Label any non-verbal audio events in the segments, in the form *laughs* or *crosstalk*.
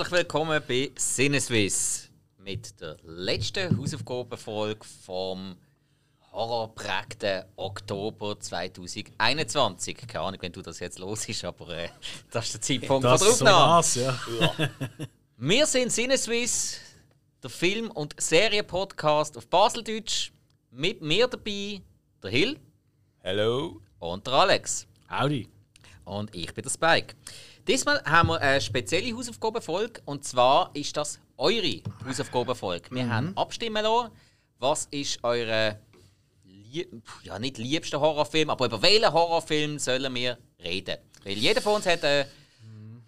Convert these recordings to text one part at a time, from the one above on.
Herzlich willkommen bei Sinneswiss mit der letzten Hausaufgabenfolge vom horrorprägten Oktober 2021. Keine Ahnung, wenn du das jetzt los ist, aber äh, das ist der Zeitpunkt Das von der so Aufnahme. war's, ja. Wir sind Sinneswiss, der Film- und Serienpodcast auf Baseldeutsch. Mit mir dabei der Hill Hello. und der Alex. Audi. Und ich bin der Spike. Diesmal haben wir eine spezielle Hausaufgabenfolge und zwar ist das eure Hausaufgabenfolge. Wir haben abstimmen lassen, was ist eure lie ja nicht liebste Horrorfilm, aber über welchen Horrorfilm sollen wir reden? Weil jeder von uns hat eine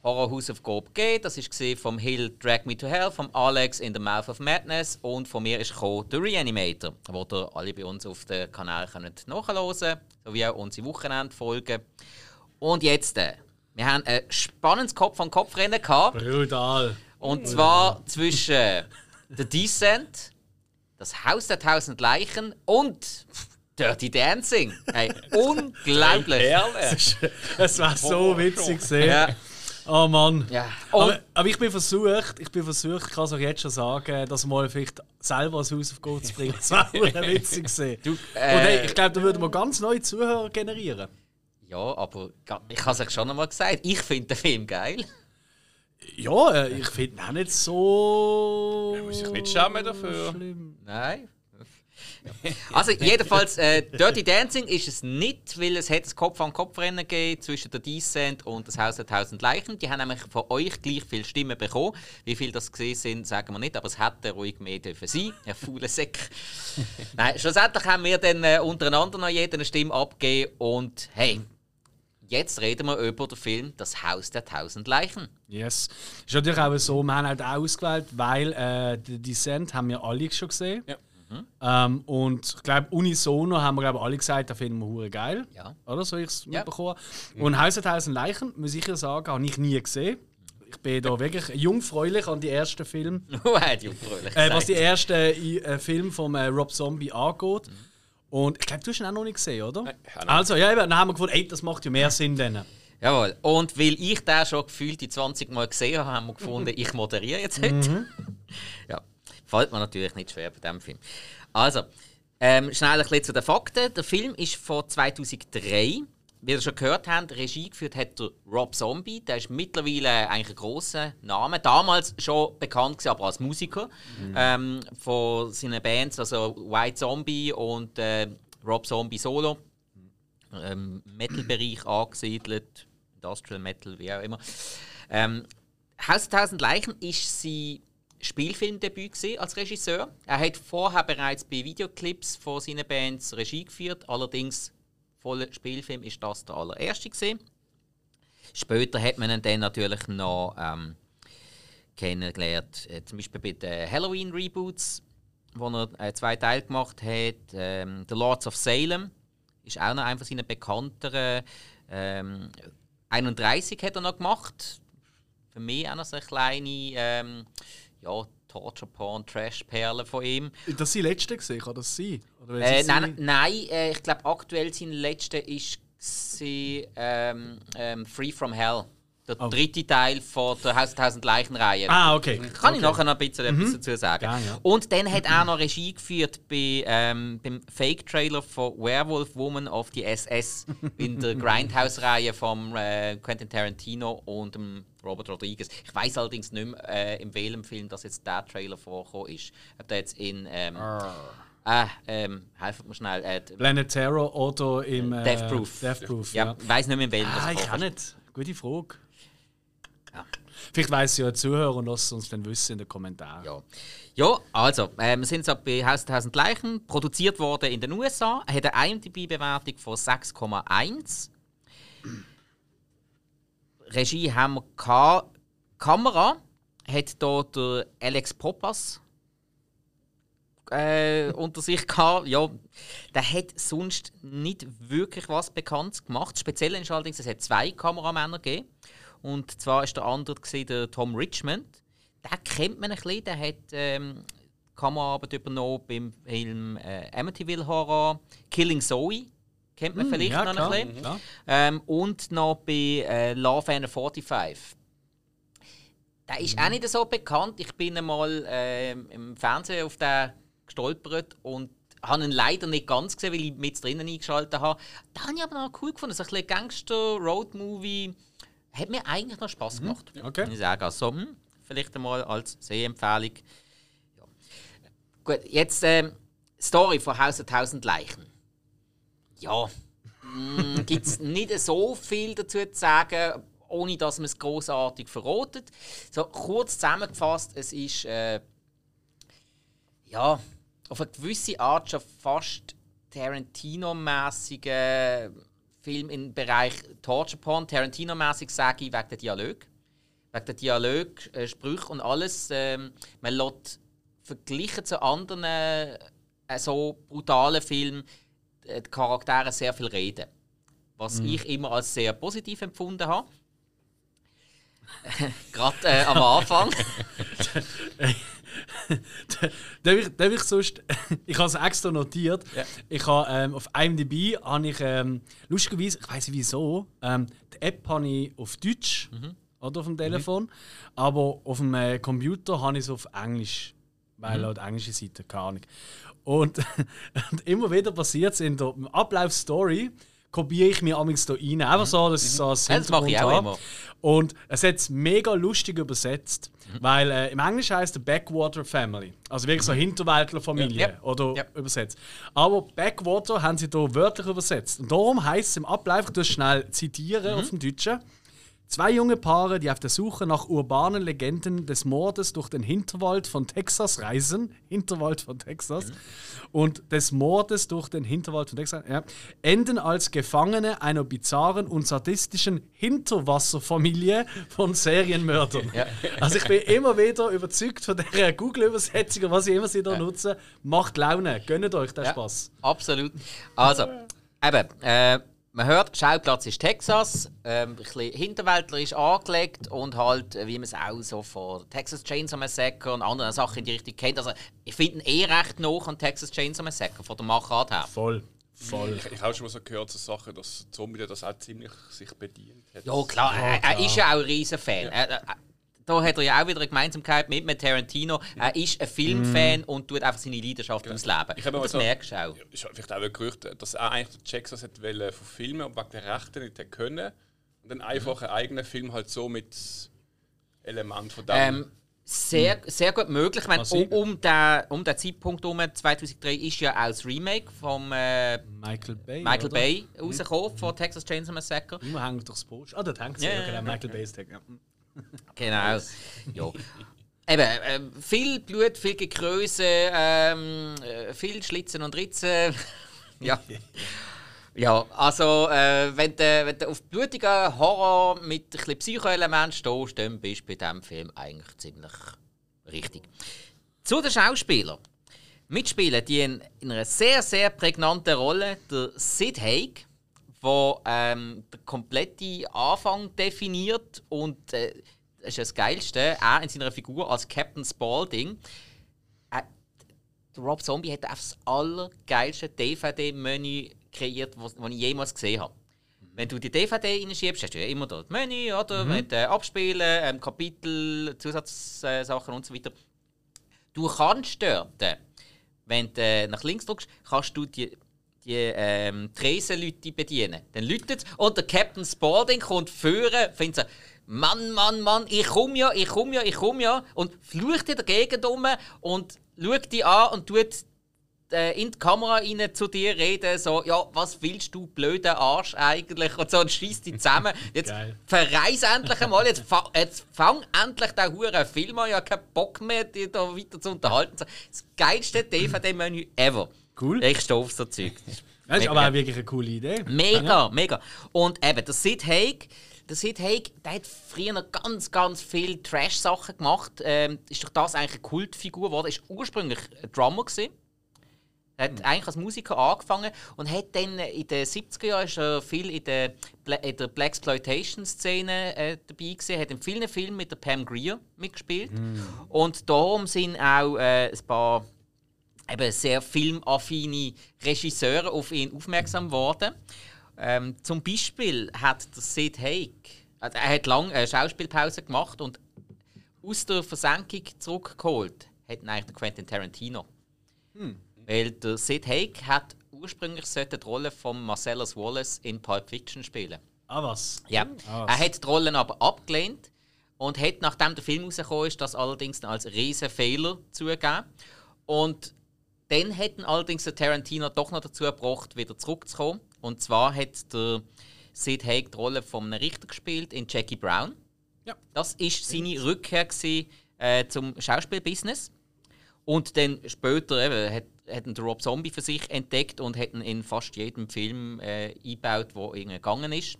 Horrorhausaufgabe gegeben. Das ist gesehen vom Hill Drag Me to Hell, vom Alex In the Mouth of Madness und von mir ist The Reanimator, wo ihr alle bei uns auf dem Kanal könnt nachhören könnt, sowie auch unsere Wochenendfolgen. Und jetzt, äh, wir haben ein spannendes Kopf-an-Kopf-Rennen gehabt. Brutal. Und zwar zwischen The Descent, das Haus der tausend Leichen und Dirty Dancing. Hey, *laughs* unglaublich. Perle. Es war so witzig gesehen. Ja, Oh Mann. ja. Aber, aber ich bin versucht, ich bin versucht, ich kann es auch jetzt schon sagen, dass mal vielleicht selber als Hausaufgabe zu bringen. Das war auch *laughs* witzig gesehen. Und äh, hey, ich glaube, da würden wir ganz neue Zuhörer generieren. Ja, aber ich habe es euch schon einmal gesagt. Ich finde den Film geil. Ja, äh, ich finde ihn auch nicht so. muss sich nicht schämen dafür. Schlimm. Nein. *laughs* Also jedenfalls, äh, Dirty Dancing ist es nicht, weil es hat das Kopf-an-Kopf-Rennen gegeben zwischen der Descent und das Haus der Tausend Leichen. Die haben nämlich von euch gleich viele Stimmen bekommen. Wie viele das gesehen sind, sagen wir nicht, aber es hätte ruhig mehr dürfen sein. Ein fauler Säck. Nein, schlussendlich haben wir dann äh, untereinander noch jeder eine Stimme abgegeben und hey, jetzt reden wir über den Film Das Haus der Tausend Leichen. Yes. Ist natürlich auch so, wir haben halt auch ausgewählt, weil äh, die Descent haben wir alle schon gesehen. Ja. Ähm, und ich glaube, unisono haben wir glaub, alle gesagt, der Film ist hure geil. Ja. Oder so ich es Ja. mitbekommen. Und Haus der Tausend Leichen, muss ich ja sagen, habe ich nie gesehen. Ich bin da wirklich jungfräulich an die ersten Filme, *laughs* jungfräulich äh, was die ersten äh, Filme von äh, Rob Zombie angeht. Und ich glaube, du hast ihn auch noch nicht gesehen, oder? Nein, also, ja, eben, dann haben wir gefunden, ey, das macht ja mehr Sinn dann. Jawohl. Und weil ich den schon gefühlt die 20 Mal gesehen habe, haben wir gefunden, ich moderiere jetzt heute. *laughs* ja, fällt mir natürlich nicht schwer bei diesem Film. Also, ähm, schnell ein bisschen zu den Fakten. Der Film ist von 2003. Wie ihr schon gehört habt, Regie geführt hat der Rob Zombie. Der ist mittlerweile eigentlich ein grosser Name. Damals schon bekannt gewesen, aber als Musiker. Ähm, von seinen Bands, also White Zombie und äh, Rob Zombie Solo ähm, Metal-Bereich angesiedelt, Industrial Metal, wie auch immer. Ähm, Haus der Tausend Leichen ist sein Spielfilmdebüt als Regisseur. Er hat vorher bereits bei Videoclips von seinen Bands Regie geführt, allerdings voller Spielfilm ist das der allererste gewesen. Später hat man ihn dann natürlich noch ähm, kennengelernt, äh, zum Beispiel bei den Halloween Reboots, wo er äh, zwei Teile gemacht hat. Ähm, The Lords of Salem ist auch noch einer seiner bekannteren. Ähm, 31 hat er noch gemacht. Für mich auch noch so eine kleine ähm, ja, Torture Porn Trash Perle von ihm. Das ist die letzte gesehen, kann das sein? Äh, sie nein, nein äh, ich glaube aktuell sein letzter ist sie, ähm, ähm, Free from Hell. Der Oh. dritte Teil von der Haus der Tausend Leichen Reihe. Ah, okay. Kann ich okay. nachher noch ein bisschen etwas dazu sagen. Gerne, ja. Und dann hat er noch Regie geführt bei, ähm, beim Fake-Trailer von Werewolf Woman of the SS *laughs* in der Grindhouse-Reihe von äh, Quentin Tarantino und dem Robert Rodriguez. Ich weiß allerdings nicht mehr, äh, in welchem Film das jetzt der Trailer vorgekommen ist. Ob der jetzt in. Ähm, ah, ähm, helfen mir schnell. Äh, Planet Terror oder im äh, Death Proof. Death Proof, ja, ja. ich weiß nicht mehr, in welchem Ah, das ich kann vorkommt. nicht. Gute Frage. Vielleicht weiss ja ein Zuhörer und lasst uns dann wissen in den Kommentaren. Ja. ja, also, äh, wir sind so bei Haus der Tausend Leichen, produziert worden in den USA, hat eine IMDb-Bewertung von 6,1. Regie haben wir gehabt. Kamera hat hier der Alex Popas äh, unter sich gehabt. Ja, der hat sonst nicht wirklich was Bekanntes gemacht. Speziell ist allerdings, es hat zwei Kameramänner gegeben. Und zwar ist der andere gewesen, der Tom Richmond. Den kennt man ein bisschen. Der hat ähm, Kameraarbeit übernommen beim Film äh, Amityville Horror, Killing Zoe. Kennt man vielleicht ja, noch klar. ein bisschen. Ähm, und noch bei äh, Love and 45. der ist auch nicht so bekannt. Ich bin einmal äh, im Fernsehen auf den gestolpert und habe ihn leider nicht ganz gesehen, weil ich mit drinnen eingeschaltet habe. Den habe ich aber noch cool gefunden. So ein bisschen Gangster-Road-Movie hat mir eigentlich noch Spaß gemacht. Okay. Ich sage also, hm, vielleicht einmal als Sehempfehlung. Ja. Gut, jetzt ähm, Story von Haus der tausend Leichen. Ja, *laughs* gibt es nicht so viel dazu zu sagen, ohne dass man es großartig verrotet. So kurz zusammengefasst, es ist äh, ja auf eine gewisse Art schon fast Tarantino-mäßiger Film im Bereich Torture Porn. Tarantino-mäßig sage ich wegen der Dialog. Wegen der Dialog, äh, Sprüche und alles. Ähm, man lässt verglichen zu anderen äh, so brutalen Filmen äh, die Charaktere sehr viel reden. Was ich immer als sehr positiv empfunden habe. *laughs* Gerade äh, am Anfang. *laughs* *laughs* *laughs* darf, ich, darf ich sonst. *laughs* ich habe es extra notiert. Ja. Ich habe ähm, auf IMDb habe ich ähm, lustigerweise, ich weiß nicht wieso, ähm, die App habe ich auf Deutsch oder auf dem Telefon, aber auf dem äh, Computer habe ich es auf Englisch, weil mhm. laut englische Seite keine Ahnung. Und, *laughs* und immer wieder passiert es in der Ablaufstory kopiere ich mir amigs da rein. Einfach so, dass ich so als Das mache ich auch immer. Und es hat es mega lustig übersetzt, weil äh, im Englisch heißt es Backwater Family. Also wirklich so Hinterwäldlerfamilie Ja. Ja. oder Ja. übersetzt. Aber Backwater haben sie hier wörtlich übersetzt. Und darum heißt es im Ablauf, ich es schnell zitieren auf dem Deutschen. Zwei junge Paare, die auf der Suche nach urbanen Legenden des Mordes durch den Hinterwald von Texas reisen, *laughs* Hinterwald von Texas, und des Mordes durch den Hinterwald von Texas, ja, enden als Gefangene einer bizarren und sadistischen Hinterwasserfamilie von Serienmördern. Ja. Also ich bin immer wieder überzeugt von der Google-Übersetzung, was ich immer sie da nutze. Macht Laune, gönnt euch den Ja, Spaß. Absolut. Also, eben, äh, man hört, Schauplatz ist Texas, ähm, ein bisschen hinterwäldlerisch angelegt und halt, äh, wie man es auch so von Texas Chainsaw Massacre und anderen Sachen in die Richtung kennt. Also, ich finde ihn eh recht noch an Texas Chainsaw Massacre, von der Machart her. Voll. Voll. Ich, ich habe schon mal so gehört, so Sachen, dass Zombie das auch ziemlich sich bedient hat. Ja, klar, er, er ist ja auch ein riesen Fan. Er, er, da hat er ja auch wieder eine Gemeinsamkeit mit, mit Tarantino. Er ist ein Filmfan und tut einfach seine Leidenschaft ums Leben. Ich habe das so- merkst du auch. Ist vielleicht auch ein Gerücht, dass er eigentlich Texas hat wollen verfilmen und wegen der Rechte nicht hat können. Und dann einfach einen eigenen Film halt so mit Element von dem. Ähm, sehr, sehr gut möglich. Ich meine, um, um, den, um den Zeitpunkt herum, 2003, ist ja auch das Remake von äh, Michael Bay. Michael oder? Bay rausgekommen, von Texas Chainsaw Massacre. Immer hängt durchs Post. Ah, dort hängt sie. Ja, Ja, genau. Michael Bay's Tag. Ja. Genau. ja. Eben, ähm, viel Blut, viel Gekröse, ähm, äh, viel Schlitzen und Ritzen. *laughs* ja. Ja, also äh, wenn du wenn auf blutigen Horror mit ein Psychoelement stehst, dann bist du bei diesem Film eigentlich ziemlich richtig. Zu den Schauspielern. Mitspielen die in, in einer sehr, sehr prägnanten Rolle der Sid Haig, der ähm, den kompletten Anfang definiert und äh, das ist das Geilste, er in seiner Figur als Captain Spaulding. Äh, Rob Zombie hat einfach das allergeilste DVD-Menü kreiert, was was ich jemals gesehen habe. Wenn du die DVD reinschiebst, hast du ja immer das Menü, oder? Mit äh, Abspielen, ähm, Kapitel, Zusatzsachen und so weiter. Du kannst dort, wenn du äh, nach links drückst, kannst du die, die ähm, Tresenleute bedienen. Dann läutet und der Captain Spaulding kommt führen, findet so, Mann, Mann, Mann, ich komm ja, ich komm ja, ich komm ja und flucht in der Gegend um und schaut die an und tut äh, in die Kamera rein zu dir reden, so, ja, was willst du, blöder Arsch eigentlich? Und so, und schießt dich zusammen. *laughs* Jetzt Geil. verreis endlich einmal, jetzt, fa jetzt fang endlich den huren Film an, ich habe keinen Bock mehr, dich da weiter zu unterhalten. Das geilste DVD-Menü ever. Cool. Ich stehe auf so Zeug. Das ist aber auch wirklich eine coole Idee. Mega, mega. Und eben, der Sid Haig, der Sid Haig, der hat früher noch ganz, ganz viel Trash-Sachen gemacht. Ähm, ist durch das eigentlich eine Kultfigur geworden. Ist ursprünglich ein Drummer gewesen. Er hat eigentlich als Musiker angefangen und hat dann in den 70er Jahren ist er viel in der, Bla in der Blaxploitation-Szene äh, dabei gewesen. Hat in vielen Filmen mit der Pam Grier mitgespielt. Und darum sind auch äh, ein paar eben sehr filmaffine Regisseure auf ihn aufmerksam geworden. Ähm, zum Beispiel hat der Sid Haig, also er hat lange eine Schauspielpause gemacht und aus der Versenkung zurückgeholt hat eigentlich der Quentin Tarantino. Weil der Sid Haig hat ursprünglich sollte die Rolle von Marcellus Wallace in Pulp Fiction spielen. Ah, was? Ja. Ah, er hat die Rollen aber abgelehnt und hat, nachdem der Film rausgekommen ist, das allerdings als riesen Fehler zugegeben. Und dann hat ihn allerdings der Tarantino doch noch dazu gebracht, wieder zurückzukommen. Und zwar hat der Sid Haig die Rolle von einem Richter gespielt in Jackie Brown. Ja. Das war seine Rückkehr gewesen, äh, zum Schauspielbusiness. Und dann später eben, hat, hat ihn Rob Zombie für sich entdeckt und hat ihn in fast jedem Film äh, eingebaut, wo irgendwie gegangen ist.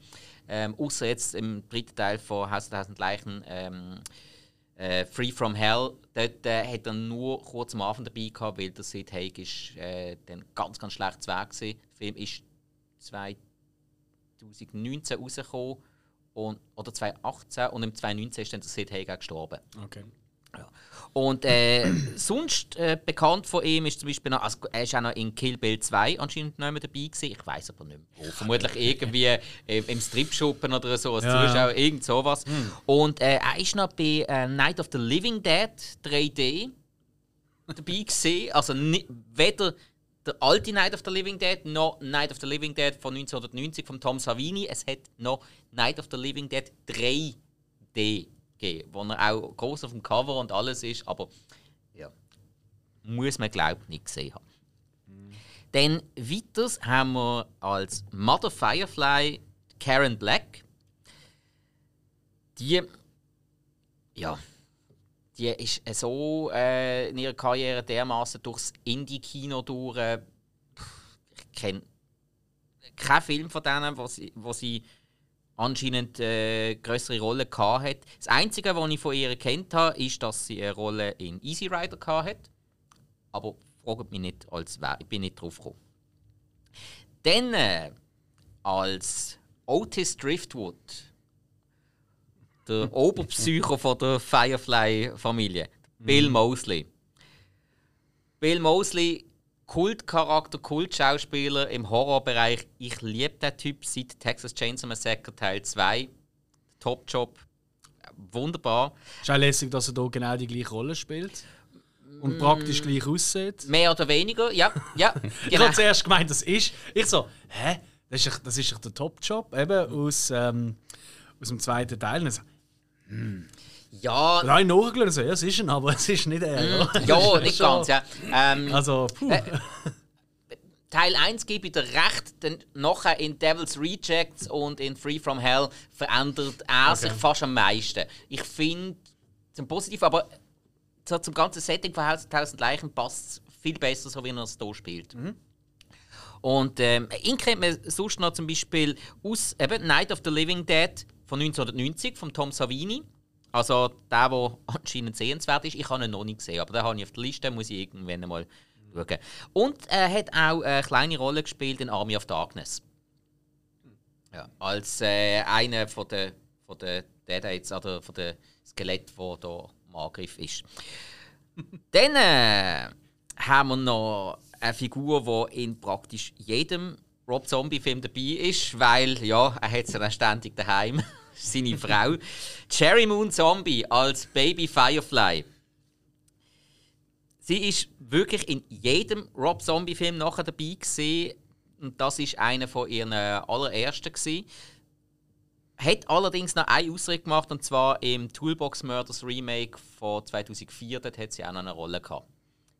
Ähm, Außer jetzt im dritten Teil von Haus der Tausend Leichen, ähm, äh, Free From Hell, dort äh, hat er nur kurz am Anfang dabei gehabt, weil der Sid Haig ist äh, dann ganz, ganz schlecht Weg gewesen. Der Film ist 2019 rausgekommen und, oder 2018 und im 2019 ist dann der Sid Haig auch gestorben. Okay. Und äh, *clears throat* sonst äh, bekannt von ihm ist zum Beispiel noch, also er ist auch noch in Kill Bill 2 anscheinend noch dabei gewesen. Ich weiß aber nicht mehr wo. Vermutlich *laughs* irgendwie äh, im Stripschuppen oder so als Ja. Zuschauer, irgend sowas. Und äh, er ist noch bei äh, Night of the Living Dead 3D dabei gewesen. Also weder der alte Night of the Living Dead noch Night of the Living Dead von 1990 von Tom Savini. Es hat noch Night of the Living Dead 3D gegeben, wo er auch groß auf dem Cover und alles ist, aber ja, muss man glaubt nicht gesehen haben. Dann weiters haben wir als Mother Firefly Karen Black. Die, ja, die ist so äh, in ihrer Karriere dermaßen durchs Indie-Kino durch. Äh, ich kenne keinen Film von denen, wo sie, wo sie anscheinend äh, größere Rolle gehabt hat. Das Einzige, was ich von ihr kennt habe, ist, dass sie eine Rolle in Easy Rider gehabt hat. Aber fragt mich nicht, als wer. Ich bin nicht drauf gekommen. Dann äh, als Otis Driftwood, der *laughs* Oberpsycho von der Firefly-Familie, Bill Mosley. Bill Mosley, Kultcharakter, Kultschauspieler im Horrorbereich. Ich liebe den Typ seit Texas Chainsaw Massacre Teil 2. Top-Job. Wunderbar. Ist auch lässig, dass er hier genau die gleiche Rolle spielt. Und praktisch gleich aussieht. Mehr oder weniger, ja. ja *laughs* Ich genau. habe zuerst gemeint, das ist. Ich so, hä? Das ist, doch- das ist der Top-Job, eben aus, ähm, aus dem zweiten Teil. Und so, Ja, dann habe ich nachgeschaut und so, ja, es ist ein, aber es ist nicht er. Ja, ja nicht *laughs* ganz. Ja. Ähm, Also, puh. Äh, Teil 1 gebe ich dir recht, denn nachher in Devil's Rejects und in Free From Hell verändert er sich fast am meisten. Ich finde, zum Positiv, aber so zum ganzen Setting von Haus der Tausend Leichen passt es viel besser, so wie er es hier spielt. Und ähm, ihn kennt man sonst noch zum Beispiel aus eben Night of the Living Dead von 1990 von Tom Savini. Also der, der anscheinend sehenswert ist. Ich habe ihn noch nicht gesehen, aber den habe ich auf der Liste, muss ich irgendwann mal schauen. Und er hat auch eine kleine Rolle gespielt in Army of Darkness. Ja, als äh, einer von den von der Deadites oder von den Skelett, der hier im Angriff ist. *laughs* Dann äh, haben wir noch eine Figur, die in praktisch jedem Rob Zombie-Film dabei ist, weil ja, er hat sie dann ständig daheim. Seine Frau. Cherry Moon Zombie als Baby Firefly. Sie ist wirklich in jedem Rob Zombie-Film nachher dabei gewesen. Und das ist einer von ihren allerersten gewesen. Hat allerdings noch eine Ausrede gemacht, und zwar im Toolbox Murders Remake von 2004. Dort hat sie auch noch eine Rolle gehabt.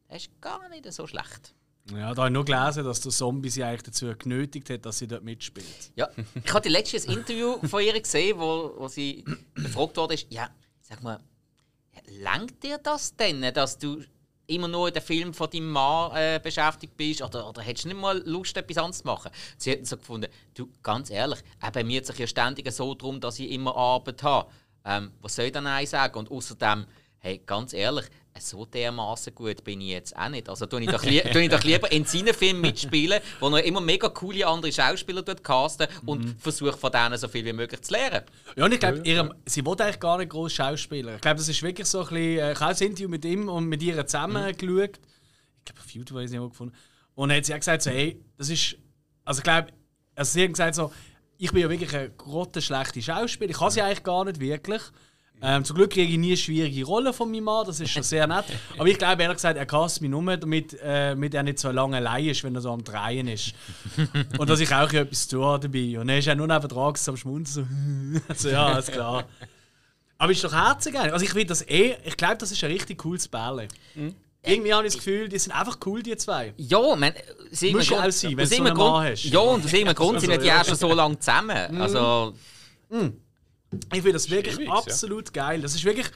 Das ist gar nicht so schlecht. Ja, da habe ich nur gelesen, dass der Zombie sie eigentlich dazu genötigt hat, dass sie dort mitspielt. Ja, ich hatte letztes Interview von ihr gesehen, wo, wo sie gefragt wurde, ja, sag mal, langt dir das denn, dass du immer nur in den Film von deinem Mann äh, beschäftigt bist oder, oder hättest du nicht mal Lust, etwas anderes zu machen? Sie hat so gefunden, du, ganz ehrlich, geht es sich ja ständig so darum, dass ich immer Arbeit habe. Ähm, was soll ich dann sagen? Und außerdem, hey, ganz ehrlich, so dermaßen gut bin ich jetzt auch nicht. Also tue ich doch, tue ich doch lieber in seinen Filmen mitspielen, wo er immer mega coole andere Schauspieler dort casten und versuche von denen so viel wie möglich zu lernen. Ja, und ich glaube, ihrem- sie wollte eigentlich gar nicht groß Schauspieler. Ich glaube, das ist wirklich so ein bisschen. äh, Ich habe ein Interview mit ihm und mit ihr zusammen geschaut. Ich glaube, auf YouTube habe ich sie nicht gefunden. Und dann hat sie auch gesagt, so, hey, das ist. Also, ich glaube, also sie hat gesagt, so, ich bin ja wirklich eine grottenschlechte Schauspieler. Ich kann sie eigentlich gar nicht wirklich. Ähm, zum Glück kriege ich nie schwierige Rollen von meinem Mann, das ist schon sehr nett. Aber ich glaube ehrlich gesagt, er hasst mich nur, damit, äh, damit er nicht so lange allein ist, wenn er so am Drehen ist. *laughs* Und dass ich auch etwas zu habe dabei. Und er ist ja nur neben dran am Schmunzeln. So, *laughs* also ja, ist klar. Aber ist doch herzig eigentlich. Also ich finde das eh, ich glaube, das ist ein richtig cooles Bärle. Mhm. Irgendwie habe ich das Gefühl, die sind einfach cool, die zwei. Ja, man, sie Muss auch sein, wenn du so einen Mann hast. Ja, und aus irgendeinem Grund *laughs* sind die ja schon so lange zusammen. Also... Mhm. Ich finde das wirklich Schwierig, absolut ja. geil. Das ist wirklich,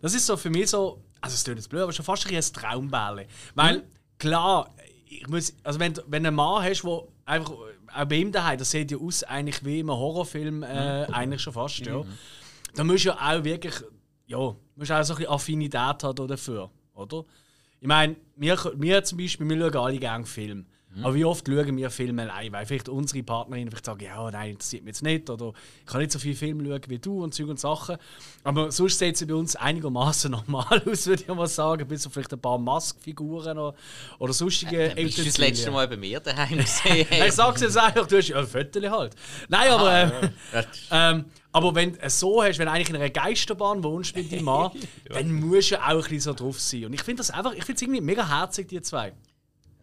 das ist so für mich so, also es klingt jetzt blöd, aber schon fast ein Traumbälle. Weil, mhm. klar, ich muss, also wenn, wenn du einen Mann hast, der einfach, auch bei ihm daheim, das sieht ja aus eigentlich wie im Horrorfilm, äh, mhm. eigentlich schon fast, ja. Mhm. Da musst du ja auch wirklich, ja, musst auch so ein bisschen Affinität haben dafür, oder? Ich meine, wir, wir zum Beispiel, wir schauen alle gerne Filme. Mhm. Aber wie oft schauen wir Filme allein? Weil vielleicht unsere Partnerin vielleicht sagen, ja, nein, interessiert mich jetzt nicht. Oder ich kann nicht so viele Filme schauen wie du und Zeug und Sachen. Aber sonst sieht es bei uns einigermaßen *laughs* normal aus, würde ich mal sagen. Bis auf vielleicht ein paar Maskfiguren oder, oder sonstige äh, Bist du das letzte Mal bei mir daheim *laughs* gesehen? ich sag's jetzt einfach, du hast ja ein Viertel halt. Nein, aber... Ah, äh, *laughs* ähm, aber wenn du es so hast, wenn du eigentlich in einer Geisterbahn wohnst mit deinem Mann, ja. dann musst du auch ein bisschen so drauf sein. Und ich finde das einfach, ich finde es irgendwie mega herzig, die zwei.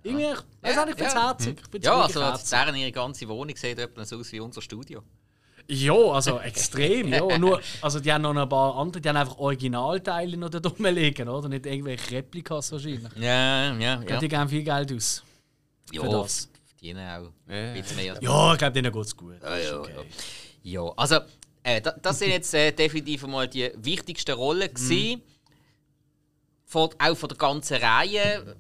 Irgendwie, ja. weiß auch nicht, ich finde es ja. herzig. ja, also herzig. deren ihre ganze Wohnung sieht etwa so aus wie unser Studio. Ja, also extrem, ja. *laughs* Nur, also die haben noch ein paar andere, die haben einfach Originalteile noch da rumliegen, oder? Nicht irgendwelche Replikas wahrscheinlich. Ja, ja, ja. Die geben viel Geld aus. Ja, für das. verdienen auch ein bisschen mehr. Ja, ich glaube, denen geht es gut. Ja, ja, okay. ja. ja, also äh, das sind jetzt äh, definitiv mal die wichtigsten Rollen gewesen. Mhm. Von, auch von der ganzen Reihe.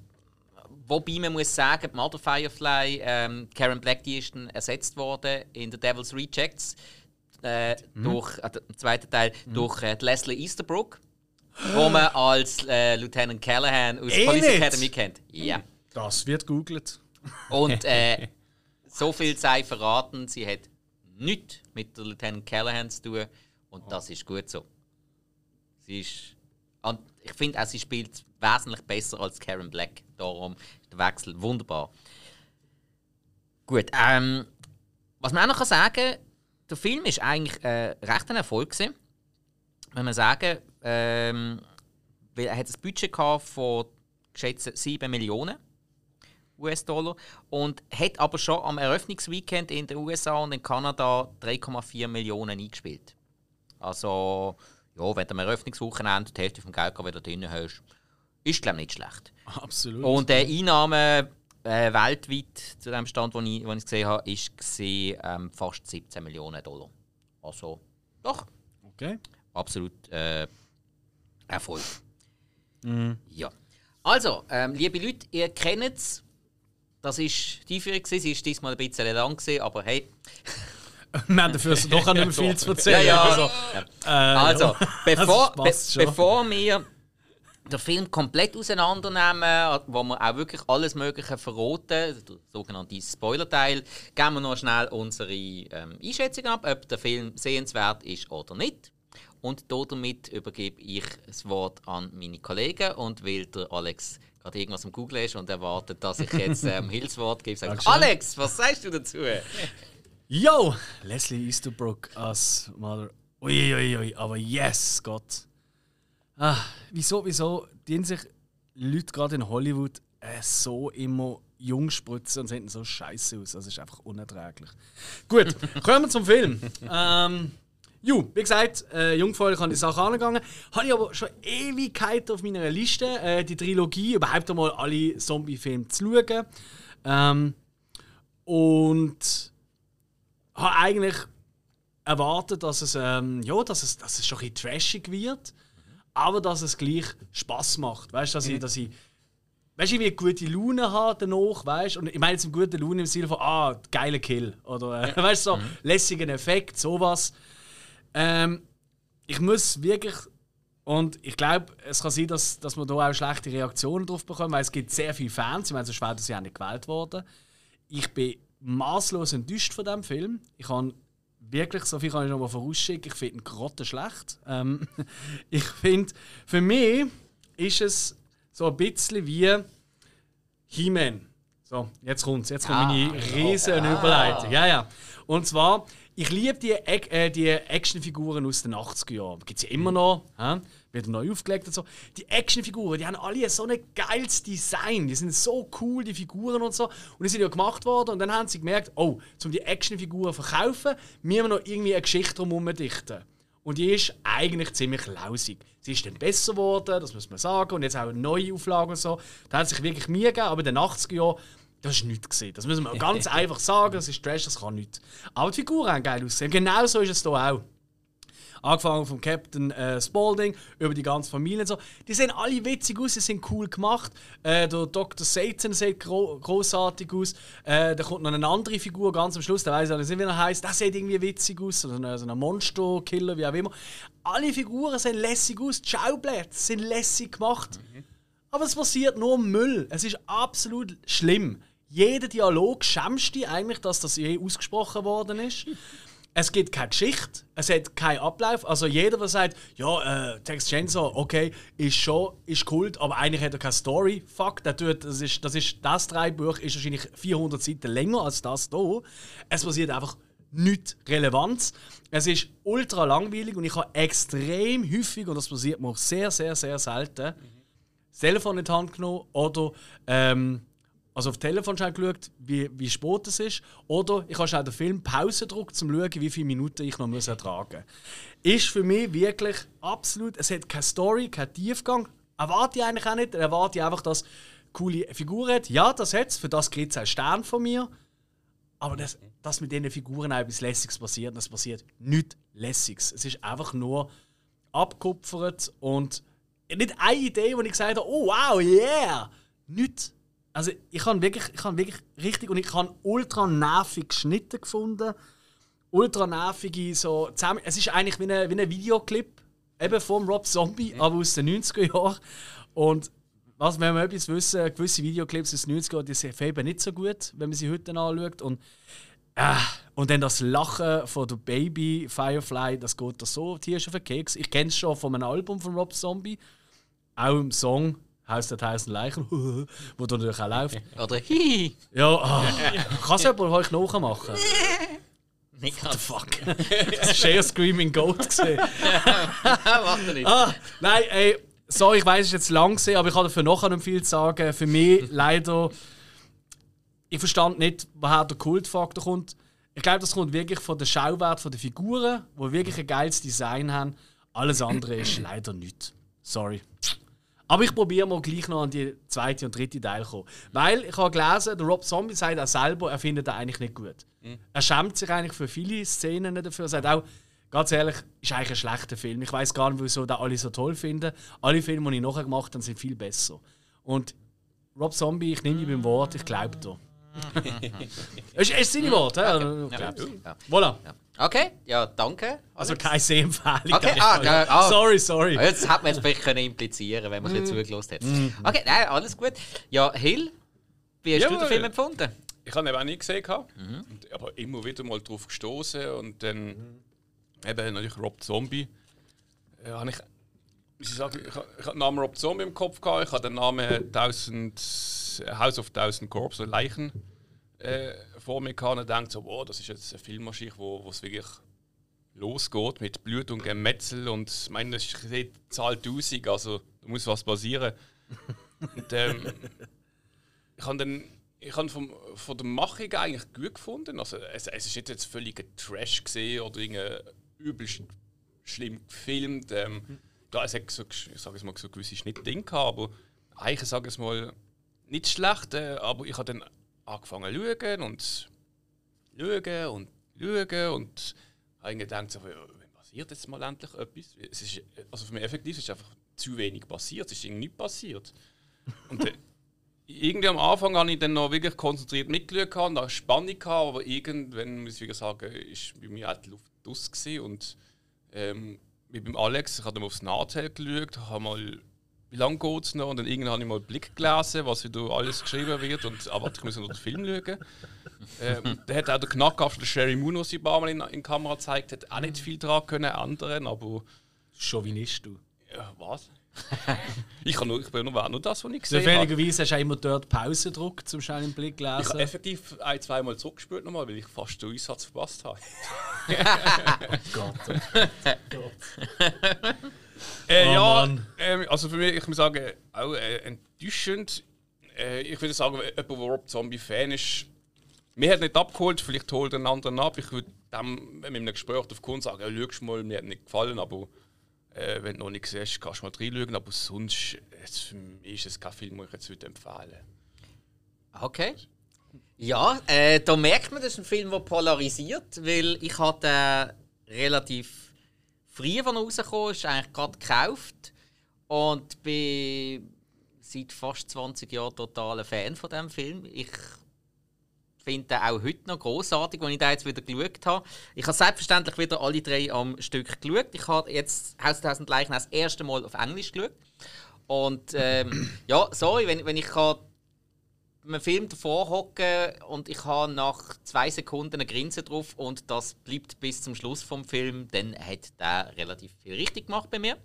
Wobei man muss sagen, Mother Firefly, ähm, Karen Black, die ist dann ersetzt worden in The Devil's Rejects. Äh, mhm. durch, äh, zweiten Teil mhm. durch äh, Leslie Easterbrook, wo man als äh, Lieutenant Callahan aus eh Police nicht. Academy kennt. Ja. Das wird googelt. Und *laughs* äh, so viel sei verraten, sie hat nichts mit der Lieutenant Callahan zu tun und das ist gut so. Sie ist, und ich finde auch, sie spielt wesentlich besser als Karen Black. Darum ist der Wechsel wunderbar. Gut, ähm, was man auch noch sagen kann, der Film ist eigentlich äh, recht ein Erfolg gewesen. Wenn man sagen, ähm, er hat ein Budget von geschätzt 7 Millionen US-Dollar und hat aber schon am Eröffnungsweekend in den USA und in Kanada 3,4 Millionen eingespielt. Also, ja, wenn du am Eröffnungswochenende die Hälfte vom Geld wieder drin hast, ist glaube nicht schlecht. Absolut. Und der äh, Einnahme äh, weltweit zu dem Stand, den ich, ich gesehen habe, ist gesehen, ähm, fast 17 Millionen Dollar. Also, doch. Okay. Absolut äh, Erfolg. Mhm. Ja. Also, ähm, liebe Leute, ihr kennt es das war die Einführung. Sie war diesmal ein bisschen lang, gewesen, aber hey. *laughs* *laughs* Wir haben dafür doch auch nicht mehr viel zu erzählen. Ja, ja. Also. Äh, also bevor, be bevor wir den Film komplett auseinandernehmen, wo wir auch wirklich alles Mögliche verraten, der sogenannte Spoiler-Teil, geben wir noch schnell unsere ähm, Einschätzung ab, ob der Film sehenswert ist oder nicht. Und damit übergebe ich das Wort an meine Kollegen und will der Alex gerade irgendwas am Google ist und erwartet, dass ich jetzt ähm, *laughs* Hilfswort gebe. Sage, Alex, was sagst du dazu? Yo, Leslie Easterbrook als Mother. Uiuiui, ui, ui, aber yes, Gott. Ah, wieso, wieso dienen sich Leute gerade in Hollywood äh, so immer jung spritzen und sehen so scheiße aus? Das ist einfach unerträglich. Gut, *laughs* kommen wir zum Film. ähm, Ju, wie gesagt, äh, jungfräulich an die Sache angegangen. Habe ich aber schon Ewigkeit auf meiner Liste, äh, die Trilogie, überhaupt einmal alle Zombie-Filme zu schauen. Ähm, und habe eigentlich erwartet, dass es, ähm, ja, dass es, dass es schon ein bisschen trashig wird, aber dass es gleich Spaß macht. Weißt du, dass, mhm. ich, dass ich weißt du, wie gute Laune habe danach, weißt Und ich meine jetzt eine gute Laune im Sinne von, ah, geiler Kill. Oder, äh, weißt du, so mhm. lässigen Effekt, sowas. Ähm, ich muss wirklich. Und ich glaube, es kann sein, dass, dass man da auch schlechte Reaktionen drauf bekommt, weil es gibt sehr viele Fans. Ich meine, so schwer, dass sie auch nicht gewählt worden. Ich bin maßlos enttäuscht von diesem Film. Ich habe wirklich, so viel kann ich noch mal vorausschicken, ich finde ihn gerade schlecht. Ähm, *laughs* ich finde, für mich ist es so ein bisschen wie He-Man. So, jetzt kommt's. Jetzt kommt ah, meine riesen ah, Überleitung. Ja, ja. Und zwar, ich liebe die, äh, die Actionfiguren aus den 80er Jahren. Gibt es ja immer noch. Hä? Wird neu aufgelegt und so. Die Actionfiguren, die haben alle so ein geiles Design. Die sind so cool, die Figuren und so. Und die sind ja gemacht worden. Und dann haben sie gemerkt, oh, um die Actionfiguren zu verkaufen, müssen wir noch irgendwie eine Geschichte drumherum dichten. Und die ist eigentlich ziemlich lausig. Sie ist dann besser geworden, das muss man sagen. Und jetzt auch eine neue Auflage und so. Da hat sich wirklich Mühe gegeben, aber in den 80er Jahren, das war nichts. Gewesen. Das müssen wir *laughs* ganz einfach sagen. Das ist Trash, das kann nichts. Aber die Figuren haben geil aussehen. Genau so ist es hier auch. Angefangen vom Captain äh, Spaulding über die ganze Familie und so. Die sehen alle witzig aus, sie sind cool gemacht. Äh, der Dr. Satan sieht gro großartig aus. Äh, da kommt noch eine andere Figur ganz am Schluss, der weiß ich nicht, wie er heißt. Der sieht irgendwie witzig aus. So ein, so Monster-Killer, wie auch immer. Alle Figuren sehen lässig aus. Die Schauplätze sind lässig gemacht. Aber es passiert nur Müll. Es ist absolut schlimm. Jeder Dialog schämst dich eigentlich, dass das je ausgesprochen worden ist. Es gibt keine Geschichte, es hat keinen Ablauf. Also jeder, der sagt, ja, äh, Tex Chainsaw, okay, ist schon ist Kult, aber eigentlich hat er keine Story. Fuck, das ist das ist das Drei-Buch ist wahrscheinlich 400 Seiten länger als das hier. Es passiert einfach nichts Relevanz. Es ist ultra langweilig und ich habe extrem häufig, und das passiert mir auch sehr, sehr, sehr selten, das Telefon in die Hand genommen oder ähm, also auf das Telefon schnell geschaut, wie, wie spät es ist. Oder ich habe schnell den Film Pause gedrückt, um zu schauen, wie viele Minuten ich noch muss ertragen muss. Ist für mich wirklich absolut, es hat keine Story, keinen Tiefgang. Erwarte ich eigentlich auch nicht. Erwarte ich einfach, dass es coole Figuren hat. Ja, das hat es. Für das kriegt es einen Stern von mir. Aber dass, dass mit diesen Figuren auch etwas Lässiges passiert, das passiert nichts Lässiges. Es ist einfach nur abgekupfert und nicht eine Idee, wo ich gesagt habe, oh wow, yeah! Nicht. Also ich habe wirklich, ich habe wirklich richtig und ich habe ultra nervig geschnitten gefunden. Ultra nervige so zusammen. Es ist eigentlich wie ein, wie ein Videoclip eben vom Rob Zombie, aber aus den 90er Jahren. Und was, wenn wir etwas wissen, gewisse Videoclips aus den 90er Jahren, die sind eben nicht so gut, wenn man sie heute anschaut. Und, äh, und dann das Lachen von der Baby Firefly, das geht da so tierisch auf den Keks. Ich kenne es schon von einem Album von Rob Zombie, auch im Song Haus der tausend Leichen, *laughs* wo da natürlich auch läuft. Oder hihi. Ja, ah, kann es jemand euch nachmachen? *laughs* Nicht The ganz. fuck? Das war eher Screaming Goat. Gewesen. Macht *laughs* er nicht. Ah, nein, ey, sorry, ich weiß, es ist jetzt lang gewesen, aber ich kann dafür nachher nicht viel zu sagen. Für mich leider, ich verstand nicht, woher der Kultfaktor kommt. Ich glaube, das kommt wirklich von den Schauwert der Figuren, die wirklich ein geiles Design haben. Alles andere ist *clears throat* leider nicht. Sorry. Aber ich probiere mal gleich noch an die zweite und dritte Teil zu kommen. Weil ich habe gelesen, der Rob Zombie sagt auch selber, er findet den eigentlich nicht gut. Er schämt sich eigentlich für viele Szenen dafür. Er sagt auch, ganz ehrlich, ist eigentlich ein schlechter Film. Ich weiß gar nicht, wieso da alle so toll finden. Alle Filme, die ich nachher gemacht habe, sind viel besser. Und Rob Zombie, ich nehme dich beim Wort, ich glaube dir. *laughs* Es ist, es ist seine Worte, ja? Ich glaub's. Ja. Voilà. Ja. Okay, ja, danke. Also keine Sehempfehlung. Okay, ah, ja, ah. Sorry, sorry. Ah, Jetzt hat man es vielleicht können implizieren wenn man ein bisschen zugelassen hat. Okay, nein, alles gut. Ja, Hill, wie hast du Jawohl. den Film empfunden? Ich habe ihn eben auch nicht gesehen, gehabt, und, aber immer wieder mal drauf gestoßen und dann eben natürlich Rob Zombie. Äh, habe ich, muss ich, sagen, ich, habe- ich habe den Namen Rob Zombie im Kopf gehabt, ich habe den Namen 1000, House of 1000 Corpse, so Leichen, äh, vor mir gehabt und denkt so, wow, das ist jetzt eine Filmmaschine, wo wo es wirklich losgeht mit Blut und Gemetzel und ich meine, das ist die Zahl 1000, also da muss was passieren. *laughs* und, ähm, ich habe dann ich habe vom, von der Machung eigentlich gut gefunden. Also, es, es ist nicht jetzt völlig ein Trash gesehen oder irgendwie übel sch schlimm gefilmt. Ähm, da es hat so, ich sage es mal so gewisse Schnittdinge gehabt, aber eigentlich sage ich es mal nicht schlecht. Äh, aber ich habe dann angefangen zu schauen und schauen und schauen und habe gedacht, so, wenn passiert jetzt mal endlich etwas? Es ist, also für mich effektiv ist einfach zu wenig passiert. Es ist irgendwie nichts passiert. Und äh, irgendwie am Anfang habe ich dann noch wirklich konzentriert mitgeschaut, gehabt, noch Spannung gehabt, aber irgendwann muss ich sagen, ist bei mir auch die Luft aus gewesen. und ähm, wie beim Alex, ich habe dann aufs Nachteil geschaut, habe mal, wie lange geht es noch und dann irgendwann habe ich mal einen Blick gelesen, was wieder alles geschrieben wird und aber ich muss noch den Film schauen. ähm, da hat auch der Knackaft der Sherry Moon, was sie ein paar Mal in, in Kamera gezeigt hat, auch nicht viel daran können ändern, aber Chauvinist, du. Ja, was? *laughs* ich, kann nur, ich bin nur, nur das, was ich gesehen habe. Zufälligerweise hast du immer dort Pause gedruckt, zum schnell im Blick lesen. Ich habe effektiv ein, zweimal zurückgespürt nochmal, weil ich fast den Einsatz verpasst habe. *laughs* oh Gott. Oh Gott. *laughs* äh, oh, ja, äh, also für mich, ich muss sagen, auch äh, enttäuschend. Äh, ich würde sagen, jemand, der Rob Zombie-Fan ist, mir hat nicht abgeholt, vielleicht holt einen anderen ab. Ich würde dem, in einem Gespräch auf Kunden sagen, ja, schau mal, mir hat nicht gefallen, aber äh, wenn du noch nicht siehst, kannst du mal reinschauen. Aber sonst jetzt, für mich ist es kein Film, den ich jetzt würde empfehlen Okay. Ja, äh, da merkt man, das ist ein Film, der polarisiert, weil ich hatte relativ früh, er rausgekommen ist, eigentlich gerade gekauft und bin seit fast 20 Jahren totaler Fan von diesem Film. Ich finde ihn auch heute noch großartig, wenn ich den jetzt wieder geschaut habe. Ich habe selbstverständlich wieder alle drei am Stück geschaut. Ich habe jetzt Haus der Tausend Leichen das erste Mal auf Englisch geschaut. Und ähm, *clears throat* ja, sorry, wenn, wenn ich kann einem Film davor hocke und ich habe nach zwei Sekunden eine Grinse drauf und das bleibt bis zum Schluss vom Film, dann hat der relativ viel richtig gemacht bei mir.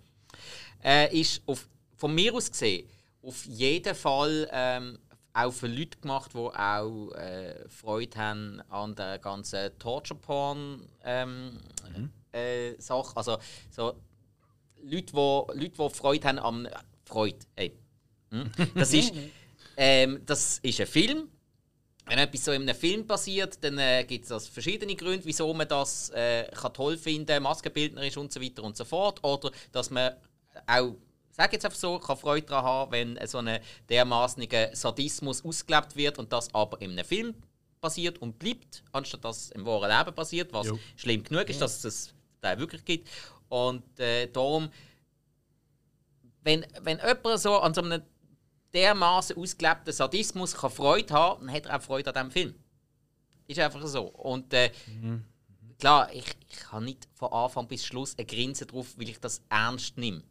Äh, ist auf, von mir aus gesehen auf jeden Fall ähm, auch für Leute gemacht, die auch äh, Freude haben an der ganzen Torture Porn ähm, mhm. äh, Sache. Also so Leute, die Leute, die Freude haben am Freude. Hey. Hm? *laughs* Das ist ähm, das ist ein Film. Wenn etwas so in einem Film passiert, dann äh, gibt es verschiedene Gründe, wieso man das äh, kann toll finden kann, maskenbildnerisch und so weiter und so fort. Oder dass man auch sage jetzt einfach so, kann Freude daran haben, wenn so ein dermaßener Sadismus ausgelebt wird und das aber in einem Film passiert und bleibt, anstatt dass es im wahren Leben passiert, was jo. schlimm genug ist, dass es da wirklich gibt. Und äh, darum, wenn, wenn jemand so an so einem dermaßen ausgelebten Sadismus kann Freude haben, dann hat er auch Freude an diesem Film. Ist einfach so. Und äh, mhm. klar, ich, ich habe nicht von Anfang bis Schluss eine Grinse drauf, weil ich das ernst nehme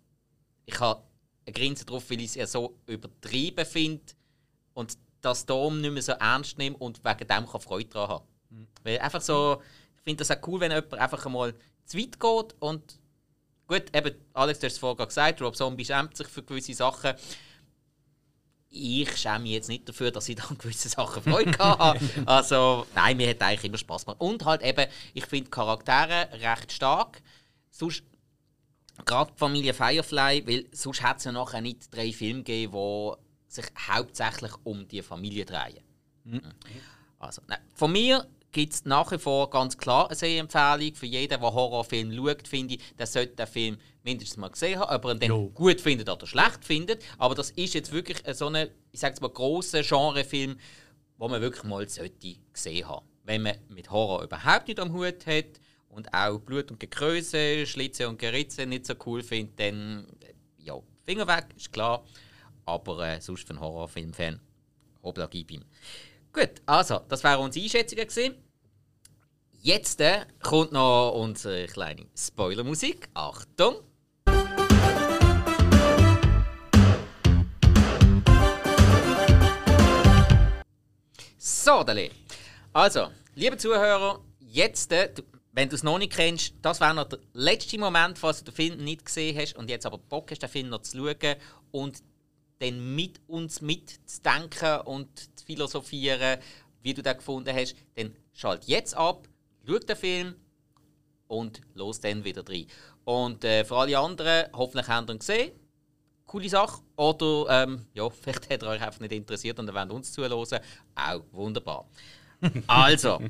ich habe eine Grenze drauf, weil ich es ja so übertrieben finde und das Dom nicht mehr so ernst nehme und wegen dem kann Freude daran haben. Mhm. Weil einfach so, ich finde das auch cool, wenn jemand einfach einmal zu weit geht und gut, eben, Alex, du hast es vorher gesagt, Rob Zombie schämt sich für gewisse Sachen. Ich schäme mich jetzt nicht dafür, dass ich da an *laughs* gewisse Sachen Freude habe. *laughs* also, nein, mir hat eigentlich immer Spaß gemacht. Und halt eben, ich finde Charaktere recht stark. Sonst Gerade die Familie Firefly, weil sonst hätte es ja nachher nicht drei Filme gegeben, die sich hauptsächlich um die Familie drehen. Mhm. Also, nein, von mir gibt es nach wie vor ganz klar eine Sehempfehlung. Für jeden, der Horrorfilm schaut, finde ich, der sollte den Film mindestens mal gesehen haben. Ob er ihn dann jo. gut findet oder schlecht findet. Aber das ist jetzt wirklich so ein, ich sage mal, grosser Genrefilm, den man wirklich mal sollte gesehen haben. Wenn man mit Horror überhaupt nicht am Hut hat und auch Blut und Gekröse, Schlitze und Geritze nicht so cool findet, dann ja, Finger weg, ist klar. Aber äh, sonst für einen Horrorfilm-Fan, hoppla, gib ihm. Gut, also, das wären unsere Einschätzungen gewesen. Jetzt äh, kommt noch unsere kleine Spoilermusik. Achtung! So, Dali. Also, liebe Zuhörer, jetzt, äh, wenn du es noch nicht kennst, das wäre noch der letzte Moment, falls du den Film nicht gesehen hast und jetzt aber Bock hast, den Film noch zu schauen und dann mit uns mitzudenken und zu philosophieren, wie du den gefunden hast, dann schalt jetzt ab, schau den Film und los dann wieder rein. Und äh, für alle anderen, hoffentlich habt ihr ihn gesehen. Coole Sache. Oder ähm, ja, *laughs* vielleicht hat er euch einfach nicht interessiert und ihr wollt uns zuhören. Auch wunderbar. *laughs* Also,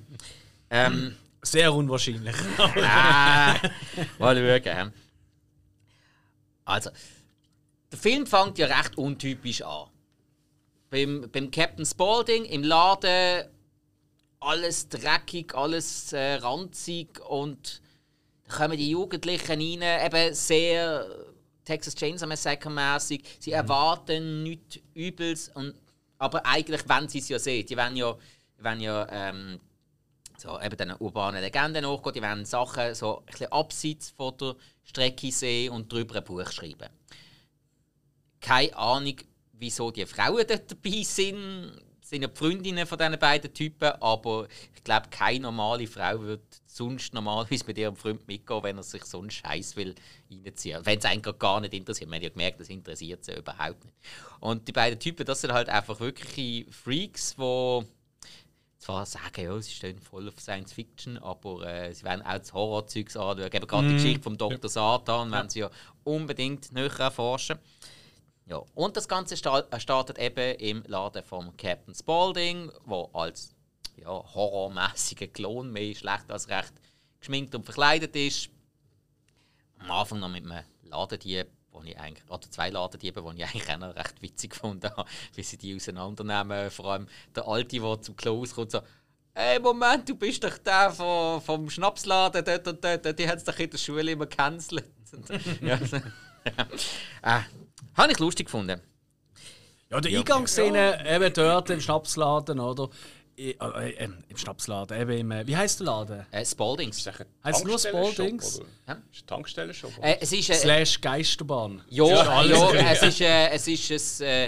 ähm, sehr unwahrscheinlich. *laughs* ah, mal schauen. Also, der Film fängt ja recht untypisch an. Beim, beim Captain Spaulding im Laden alles dreckig, alles äh, ranzig und da kommen die Jugendlichen rein, eben sehr Texas Chainsaw Massacre mäßig. Sie mhm. erwarten nichts Übels, und, aber eigentlich wenn sie es ja sehen. Die wollen ja, wollen ja ähm, so eben den urbanen Legenden nachgehen. Die wollen Sachen so ein bisschen abseits von der Strecke sehen und darüber ein Buch schreiben. Keine Ahnung, wieso die Frauen dort dabei sind. Sind ja die Freundinnen von diesen beiden Typen, aber ich glaube, keine normale Frau würde sonst normalerweise mit ihrem Freund mitgehen, wenn er sich so einen Scheiß will reinziehen. Wenn es eigentlich gar nicht interessiert. Man hat ja gemerkt, das interessiert sie überhaupt nicht. Und die beiden Typen, das sind halt einfach wirkliche Freaks, die zwar sagen, ja, sie stehen voll auf Science Fiction, aber äh, sie werden auch das Horrorzeugs anschauen. Eben gerade die Geschichte vom Dr. Satan werden sie ja unbedingt näher erforschen. Ja, und das Ganze äh, startet eben im Laden von Captain Spaulding, wo als ja, horrormäßiger Klon mehr schlecht als recht geschminkt und verkleidet ist. Am Anfang noch mit einem Ladendieb, wo ich eigentlich, oder zwei Ladendiebe, die ich eigentlich auch noch recht witzig *laughs* habe, wie sie die auseinandernehmen. Vor allem der Alte, der zum Klo kommt, so «Hey, Moment, du bist doch der vom, vom Schnapsladen dort und dort, die hat es doch in der Schule immer gecancelt.» *laughs* ja, so. *laughs* Äh, habe ich lustig gefunden. Ja, die Eingangsszene eben dort im Schnapsladen, oder? I- äh, äh, Im Schnapsladen, eben im. äh, Wie heißt der Laden? Äh, Spaldings. Heißt nur Spaldings? Ja. Ist ein Tankstellenshop? Äh, es ist... Äh, Slash Geisterbahn. Ja, ja drin. es ist, äh, es ist ein, äh,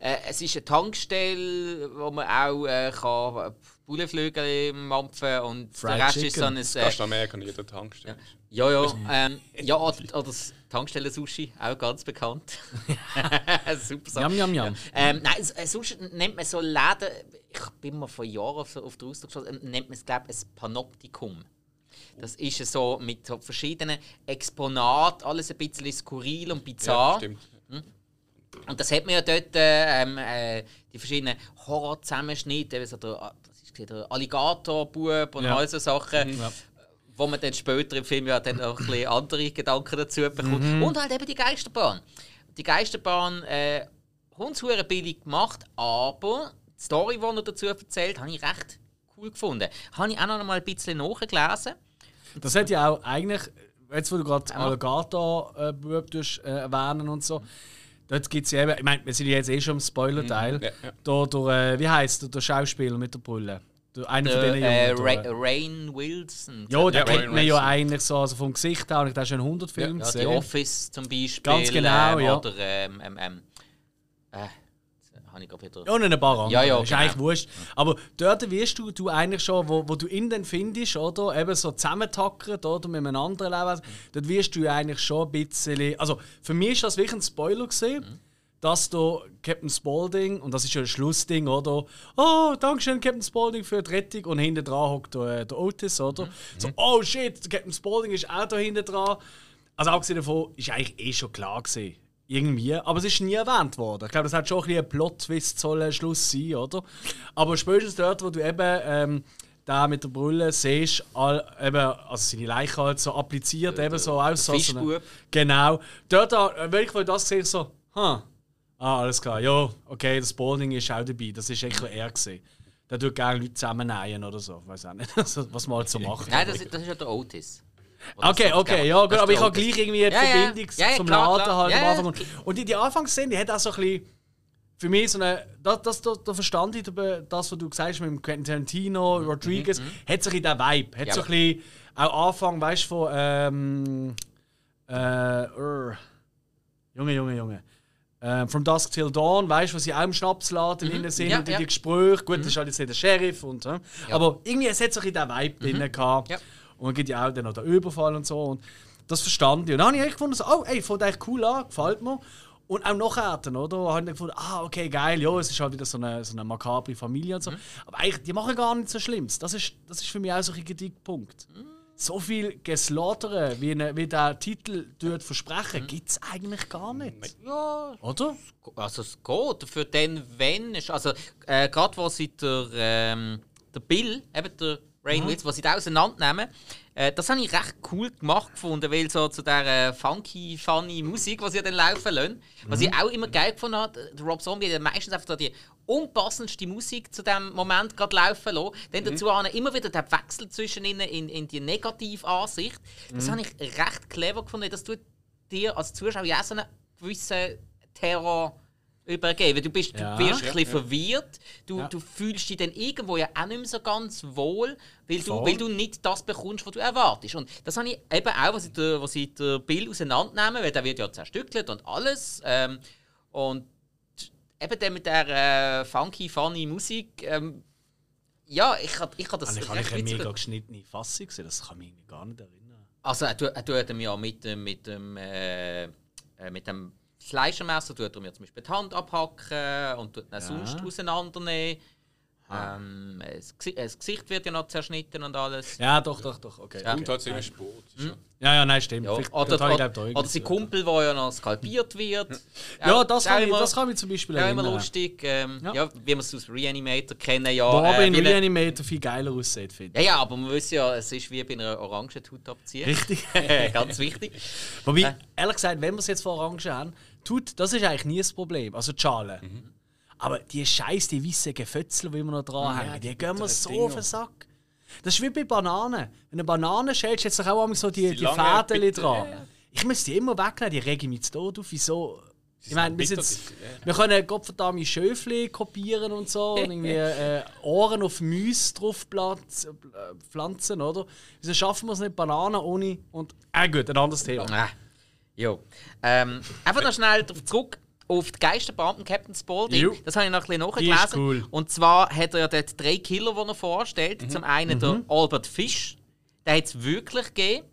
äh, es ist eine Tankstelle, wo man auch äh, kann Bullenflügel mampfen und Fried der Rest ist so Chicken. ein... Das Äh, kannst du Amerika in jeder Tankstelle. ja, ja, *laughs* ähm, ja oder, oder das Tankstellen-Sushi, auch ganz bekannt. *laughs* Super Sache. Yum, yum, yum. Ähm, nein, s- äh, sonst nennt man so Läden, ich bin mal vor Jahren auf, auf der Ausdruck geschaut, äh, nennt man es, glaube ich, ein Panoptikum. Das ist so mit so verschiedenen Exponaten, alles ein bisschen skurril und bizarr. stimmt. Und das hat man ja dort, äh, ähm, äh, die verschiedenen Horror-Zusammenschnitte, eben so der, das, der Alligator-Bub und Ja. all so Sachen, Ja. Wo man dann später im Film ja dann auch ein bisschen andere Gedanken dazu bekommt. Und halt eben die Geisterbahn. Die Geisterbahn, äh, hundshure billig gemacht, aber die Story, die er dazu erzählt, habe ich recht cool gefunden. Habe ich auch noch mal ein bisschen nachgelesen. Das hat ja auch eigentlich, jetzt wo du gerade Alligator-Bub äh, erwähnen und so, dort gibt es ja eben, ich meine, wir sind ja jetzt eh schon im Spoiler-Teil. Ja, ja. Da, der, äh, wie heißt der, der Schauspieler mit der Brille? Der, einer von denen äh. Ra der- Rain Wilson. ja, den Ja, kennt man ja eigentlich so, also vom Gesicht her, ich habe schon 100 Filme Ja, gesehen. Office zum Beispiel. Ganz genau, ähm, ja. Oder ähm, ähm, ähm, äh, jetzt habe ich wieder. Ja, und ein paar andere. Ja, ja, ist genau. eigentlich wurscht. Aber dort wirst du, du eigentlich schon, wo, wo du ihn dann findest, oder? Eben so zusammentackert, oder? Mit einem anderen Leben. Dort wirst du eigentlich schon ein bisschen. Also, für mich ist das wirklich ein Spoiler gesehen. Dass da Captain Spaulding, und das ist ja ein Schlussding, oder? Oh, Dankeschön, Captain Spaulding für die Rettung. Und hinten dran hockt der, der Otis, oder? So, oh shit, der Captain Spaulding ist auch da hinten dran. Also, abgesehen davon, ist eigentlich eh schon klar gesehen. Irgendwie. Aber es ist nie erwähnt worden. Ich glaube, das hat schon ein bisschen ein Plot-Twist soll ein Schluss sein, oder? Aber spätestens dort, wo du eben ähm, da mit der Brille siehst, all, eben, also seine Leiche halt so appliziert, eben so aus. Genau. Dort, äh, wenn ich das sehe, ich so, hm, ah, alles klar, ja, okay, das Bowling ist auch dabei. Das ist echt er gesehen. Der tut gerne Leute zusammennähen oder so. Weiß auch nicht, *laughs* was man halt so macht. Nein, das, das ist ja der Otis. Okay, okay, ja, gut, aber ich habe gleich irgendwie die Ja. Verbindung Ja, ja, zum klar, Laden klar. halt am. Anfang. Und- Und die, Anfangsszene, die hat auch so ein bisschen. Für mich so eine. Das, das, das, da verstand ich das, was du gesagt hast mit dem Quentin Tarantino, Rodriguez, hat so ein bisschen den Vibe. Hat Mhm, so ein bisschen. Auch Anfang, weißt du, von. Ähm, äh, Junge, Junge, Junge. Ähm, From Dusk Till Dawn, weißt du, wo sie auch im Schnapsladen drin sind Mhm. Ja, und die, ja. Mhm. die Gespräche. Gut, das ist halt jetzt nicht der Sheriff und. äh, Aber irgendwie, es hat so ein bisschen den Vibe drin gehabt. Mhm. Ja. Und dann gibt ja auch dann noch den Überfall und so. Und das verstand ich. Und dann habe ich gefunden, so, oh, ey, fängt echt cool an, gefällt mir. Und auch nachher, dann, oder? Habe ich dann gefunden, ah, okay, geil, ja, es ist halt wieder so eine, so eine makabre Familie und so. Aber eigentlich, die machen gar nichts so Schlimmes. Das ist, das ist für mich auch so ein Kritikpunkt. So viel Geslaughtern, wie, eine, wie der Titel dort versprechen, gibt es eigentlich gar nicht. Ja, Oder? also es geht. Für den, wenn. ist- Also, äh, gerade wo sie der, ähm, der Bill, eben der Rain Mhm. Was sie da auseinandernehmen, äh, das habe ich recht cool gemacht gefunden, weil so zu der funky, funny Musik, die sie dann laufen lassen, was Mhm. ich auch immer geil gefunden habe, der Rob Zombie hat meistens einfach die unpassendste Musik zu dem Moment gerade laufen lassen. Dann Mhm. dazu auch immer wieder der Wechsel zwischen ihnen in, in die Negativansicht. Mhm. Das habe ich recht clever gefunden. Das tut dir als Zuschauer ja auch so einen gewissen Terror übergeben. Du, bist, Ja. du wirst Ja, ein bisschen ja. verwirrt. Du, Ja. du fühlst dich dann irgendwo ja auch nicht mehr so ganz wohl, weil du, weil du nicht das bekommst, was du erwartest. Und das habe ich eben auch, was ich der, was ich der Bill auseinandernehmen, weil der wird ja zerstückelt und alles. Ähm, und eben dann mit der äh, funky, funny Musik. Ähm, ja, ich habe ich hab das Also ich habe recht eine mega geschnittene Fassung gesehen, das kann mich gar nicht erinnern. Also er, tu- er tut ihm ja mit dem, mit dem, äh, äh, mit dem Fleischermesser tut er mir zum Beispiel die Hand abhacken und tut ihn sonst auseinandernehmen. Ähm, das, Gesi- das Gesicht wird ja noch zerschnitten und alles. Ja, doch, doch, doch, okay. Ja. Und halt seine Sport. Ja, ja, nein, stimmt. Ja, oder, das habe ich, oder, glaub, oder sein Kumpel, der ja noch skalpiert wird. Ja, das Auch kann, ich, immer- das kann ich zum Beispiel Ja, immer erinnern. lustig. Ähm, Ja. ja. wie wir es aus Reanimator kennen. Ja, Wo aber äh, in Reanimator viel geiler aussieht, finde ja, ich. ja, aber man weiß ja, es ist wie bei einer orangen Haut abziehen. Richtig. *laughs* Ganz wichtig. Wobei, Äh. ehrlich gesagt, wenn wir es jetzt von Orangen haben, tut, das ist eigentlich nie das Problem. Also die Schale. Aber die scheiß die weißen Gefötzel, die immer noch dranhängen, die, gehen mir so auf den Sack. Das ist wie bei Bananen. Wenn du eine Banane schälst, jetzt doch auch einmal so die, Die die Fäden dran. ja, ja. Ich muss die immer wegnehmen, die regen mich zu Tod auf. Wieso? Ich meine, wir, sind die- ja. wir können Gottverdammt Schöfli kopieren und so und irgendwie *laughs* äh, Ohren auf Müs drauf äh, pflanzen, oder? Wieso schaffen wir es nicht Bananen ohne. Und. Ah, gut, ein anderes Thema. Jo. Ähm, einfach noch schnell zurück auf die Geisterbeamten Captain Spaulding. Jo. Das habe ich noch ein bisschen nachgelesen. cool. Und zwar hat er ja dort drei Killer, die er vorstellt. Zum einen der Albert Fish. Den hat es wirklich gegeben.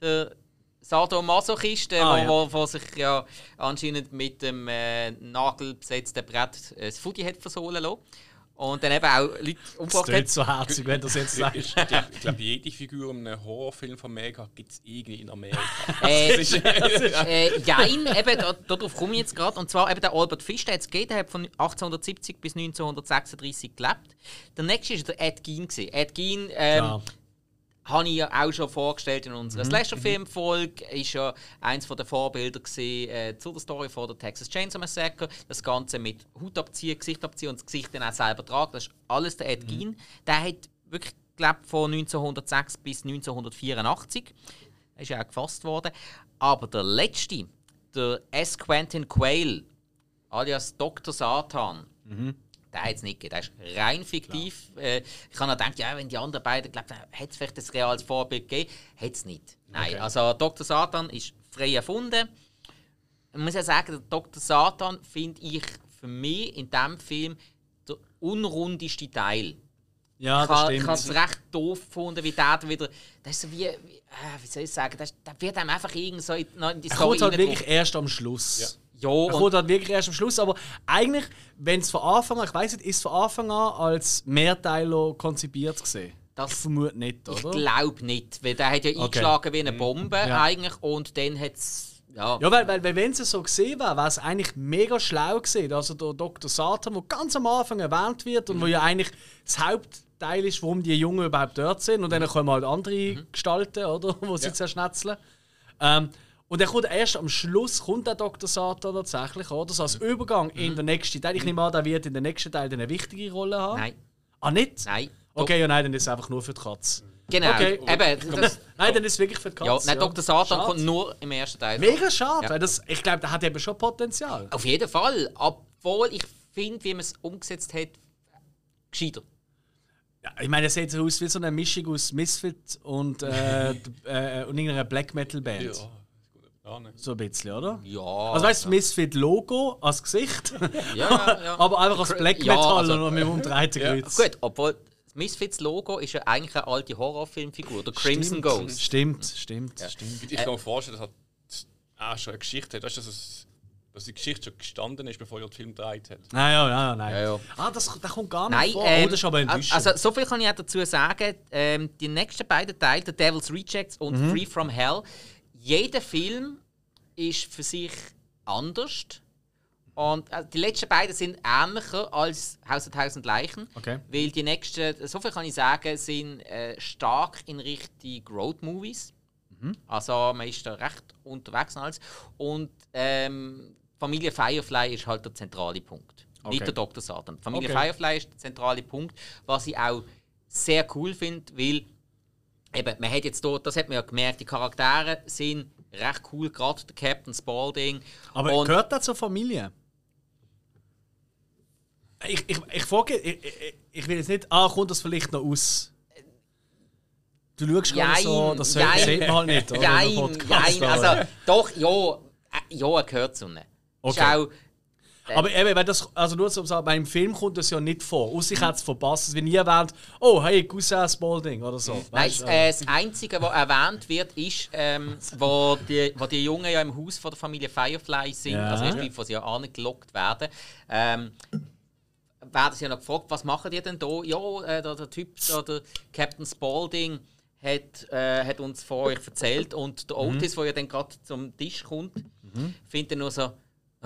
Der Sadomasochist, der Ah, wo, ja. wo sich ja anscheinend mit dem äh, nagelbesetzten Brett äh, das Fudi hat versohlen lassen. Und dann eben auch Leute Das umgebracht hat. so herzig, wenn du das jetzt sagst. Ich glaube, glaub, jede Figur in einem Horrorfilm von Mega gibt es irgendwie in Amerika. *laughs* Äh, Das ist- äh, jein, eben, da, darauf komme ich jetzt gerade. Und zwar eben der Albert Fisch, der hat es gegeben, der hat von 1870 bis 1936 gelebt. Der nächste war der Ed Gein. gewesen. Ed Gein ähm, Ja. Habe ich ja auch schon vorgestellt in unserer Slasher-Film-Folge. Ist ja eins der Vorbilder gewesen, äh, zu der Story von der Texas Chainsaw Massacre. Das Ganze mit Haut abziehen, Gesicht abziehen und das Gesicht dann auch selber tragen. Das ist alles der Ed Gein. Der hat wirklich gelebt von 1906 bis 1984. Er ist ja auch gefasst worden. Aber der letzte, der S. Quentin Quayle, alias Dr. Satan, der hat es nicht gegeben. Der ist rein fiktiv. Äh, ich habe noch gedacht, ja, wenn die anderen beiden, glaube hätte es vielleicht ein reales Vorbild gegeben. Hat es nicht. Nein, Okay. also Dr. Satan ist frei erfunden. Ich muss ja sagen, der Dr. Satan finde ich für mich in diesem Film der unrundeste Teil. Ja, ich das habe ich stimmt. es recht doof gefunden, wie der da wieder. Das ist so wie. wie, äh, wie soll ich sagen? Das, das wird einem einfach irgend so in, in die Er Story kommt halt wirklich erst am Schluss. Ja, Er und kommt halt wirklich erst am Schluss, aber eigentlich, wenn es von Anfang an, ich weiß nicht, ist es von Anfang an als Mehrteiler konzipiert gesehen? Das- ich vermute nicht, ich oder? glaube nicht, weil der hat ja eingeschlagen wie eine Bombe Ja. eigentlich und dann hat es. Ja, Ja, weil, weil, weil wenn es so gesehen wäre, wäre es eigentlich mega schlau gesehen. Also der Dr. Satan, der ganz am Anfang erwähnt wird und wo ja eigentlich das Hauptteil ist, warum die Jungen überhaupt dort sind. Und dann kommen halt andere Gestalten, oder? *laughs* Wo sie zerschnetzeln. Ähm, und dann kommt erst am Schluss kommt der Dr. Satan tatsächlich, oder? So als Übergang in den nächsten Teil. Ich nehme an, der wird in den nächsten Teil eine wichtige Rolle haben. nein, Ah, nicht? nein. Okay, ja, nein, dann ist es einfach nur für die Katze. Genau, Okay. eben. Das, *laughs* Nein, dann ist es wirklich für die ja, Katze. nein, Dr. Satan Schade. kommt nur im ersten Teil. Mega schade, Ja. weil das, ich glaube, der hat eben schon Potenzial. Auf jeden Fall. Obwohl ich finde, wie man es umgesetzt hat, gescheiter. Ja, ich meine, er sieht so aus wie so eine Mischung aus Misfit und, äh, *laughs* äh, und irgendeiner Black Metal Band. Ja. Ja, ne. So ein bisschen, oder? Ja. Also weißt du, Misfit Logo als Gesicht, ja, ja, ja. aber einfach als Black Ja, Metal also- und mit dem umdrehten Kreuz. Gut, obwohl das Misfits Logo ist ja eigentlich eine alte Horrorfilmfigur, der Crimson Stimmt, Ghost. Stimmt, stimmt, stimmt. Ich kann mir vorstellen, dass das auch schon eine Geschichte hat. Weißt du, dass, es, dass die Geschichte schon gestanden ist, bevor er den Film gedreht hat. Nein, ja, ja, nein. Ja, ja. Ah, das, das kommt gar nicht Nein, vor. ähm, oh, das ist aber enttäuschend. also so viel kann ich auch dazu sagen. Ähm, die nächsten beiden Teile, The Devil's Rejects und Mhm. Free from Hell, jeder Film ist für sich anders. Und äh, die letzten beiden sind ähnlicher als Haus der Tausend Leichen. Okay. Weil die nächsten, so viel kann ich sagen, sind äh, stark in Richtung Road-Movies. Mhm. Also man ist da recht unterwegs und alles. Und ähm, Familie Firefly ist halt der zentrale Punkt. Okay. Nicht der Dr. Satan. Familie Okay. Firefly ist der zentrale Punkt, was ich auch sehr cool finde, weil eben, man hat jetzt dort, das hat man ja gemerkt, die Charaktere sind recht cool, gerade der Captain Spaulding. aber und, gehört das zur Familie? Ich, ich, ich frage, ich, ich, ich will jetzt nicht, ah, kommt das vielleicht noch aus? Du schaust gerade so, Jein, das jein. sieht man halt nicht, oder? Jein, jein, aber- also doch, ja, äh, ja, er gehört zu ihnen. Ist Okay. auch, Aber eben, wenn das, also nur so sagen, beim Film kommt das ja nicht vor. Aus sich hat es verpasst. Es wird nie erwähnt, oh, hey, Cousin Spalding oder so. Nein, Weißt äh, das Einzige, was erwähnt wird, ist, ähm, wo, die, wo die Jungen ja im Haus von der Familie Firefly sind, Ja. also erst bevor sie ja angelockt werden, ähm, werden sie ja noch gefragt, was machen die denn da? Ja, äh, der, der Typ, da, der Captain Spalding, hat, äh, hat uns von euch erzählt und der Mhm. Otis, der ja dann gerade zum Tisch kommt, findet dann nur so,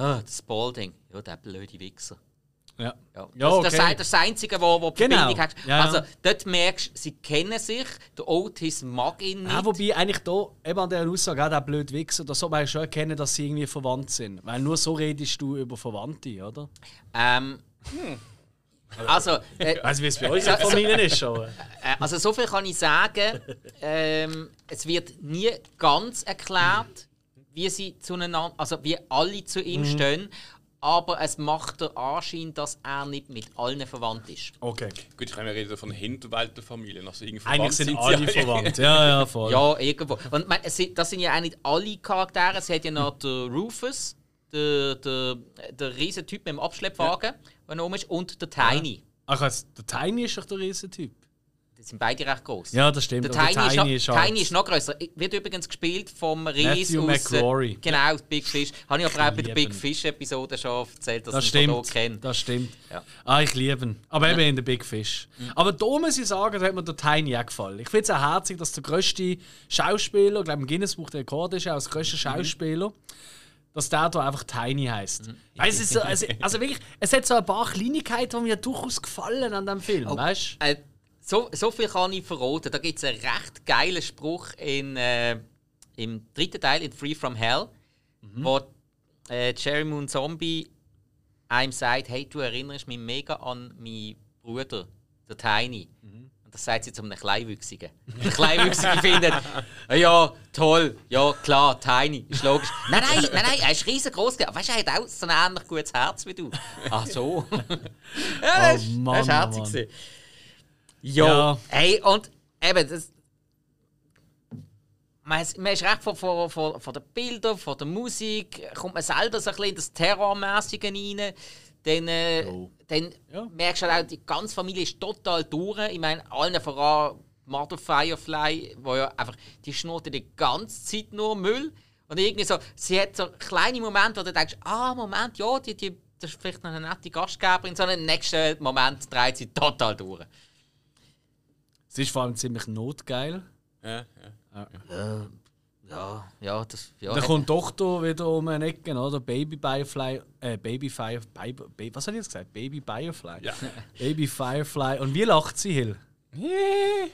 ah, der Spalding, ja, der blöde Wichser. ja. Ja. Ja, das, das, okay. das ist das Einzige, wo, wo die Genau. Verbindung hat. Ja. Also dort merkst du, sie kennen sich, der Otis mag ihn nicht. Ja, wobei eigentlich da, eben an dieser Aussage, auch der blöd Wichser, da soll man schon erkennen, dass sie irgendwie verwandt sind. Weil nur so redest du über Verwandte, oder? ähm, also, *laughs* äh, Also wie es bei uns in der Familie ist, aber. *laughs* äh, also so viel kann ich sagen. Ähm, es wird nie ganz erklärt, wie sie zueinander, also wie alle zu Mhm. ihm stehen. Aber es macht den Anschein, dass er nicht mit allen verwandt ist. Okay. Gut, ich kann ja reden von Hinterweltenfamilien. Also irgendwie Eigentlich sind sie alle verwandt. *laughs* Ja, ja, voll. Ja, irgendwo. Und mein, es sind- das sind ja auch nicht alle Charaktere. Es hat ja noch den Rufus, der, der, der riesen Typ mit dem Abschleppwagen, der noch oben ist, und der Tiny. Ach, also, der Tiny ist doch der Riesentyp. Die sind beide recht groß. Ja, das stimmt. Der aber Tiny, ist, noch, ist halt- Tiny ist noch größer. Wird übrigens gespielt vom Ries Matthew aus. äh, McRory. Genau, Big Fish. Habe ich aber auch bei der Big liebe ihn. Fish-Episode schon erzählt, dass Das ich stimmt. hier kenne. Das stimmt. Ja. Ah, ich liebe ihn. Aber eben in der Big Fish. Aber da muss ich sagen, da hat mir der Tiny auch gefallen. Ich finde es auch herzig, dass der grösste Schauspieler, ich glaube im Guinness-Buch der Rekord ist, auch als grösster Schauspieler, dass der da einfach Tiny heißt. Weißt, du, es so, also, also wirklich, es hat so ein paar Kleinigkeiten, die mir durchaus gefallen an dem Film, weißt du? Äh, so, so viel kann ich verraten. Da gibt es einen recht geilen Spruch in, äh, im dritten Teil, in Free From Hell, wo äh, Jerry Moon Zombie einem sagt: Hey, du erinnerst mich mega an meinen Bruder, der Tiny. Und das sagt sie zu einem Kleinwüchsigen. Der Kleinwüchsige *laughs* findet: «Ah Ja, toll, ja, klar, Tiny, ist logisch. *laughs* Nein, nein, nein, nein, er ist riesengroß. Weißt du, er hat auch so ein ähnlich gutes Herz wie du. *laughs* Ach so. ja, das, Oh ist- Mann, das ist oh herzig. Gewesen. Ja. Hey, und eben, das. Man ist, man ist recht von, von, von, von den Bildern, von der Musik, kommt man selber so ein bisschen in das Terrormäßige rein. Dann, äh, Jo. dann Ja. merkst du halt auch, die ganze Familie ist total durch. Ich meine, allen voran Mother Firefly, wo ja einfach, die schnurrt die ganze Zeit nur Müll. Und irgendwie so, sie hat so kleine Momente, wo du denkst, ah, Moment, ja, die, die, das ist vielleicht noch eine nette Gastgeberin, sondern im nächsten Moment dreht sie total durch. Es ist vor allem ziemlich notgeil. Ja, ja. Ja, ja, das. Ja, Dann kommt Tochter wieder um eine Ecke, oder? Baby Firefly. Äh, Baby Fire. Baby, Baby, was hat ich jetzt gesagt? Baby Firefly. Ja. Baby Firefly. Und wie lacht sie, Hill? *laughs*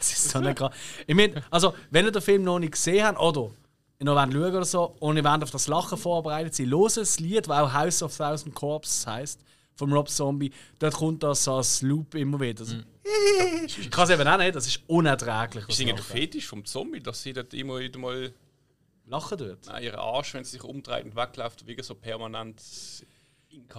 Es ist so eine Gra Ich meine, also, wenn ihr den Film noch nicht gesehen habt, oder ihr noch wollt schauen oder so, und ihr wollt auf das Lachen vorbereitet sein, loset das Lied, das auch House of Thousand Corpses heisst, vom Rob Zombie. Dort kommt das so als Loop immer wieder. So. *laughs* Ich kann es eben auch nicht, das ist unerträglich. Ist irgendwie der. Fetisch vom Zombie, dass sie dort immer wieder mal Lachen dort. nein, ihren Arsch, wenn sie sich umdreht und wegläuft, wie so permanent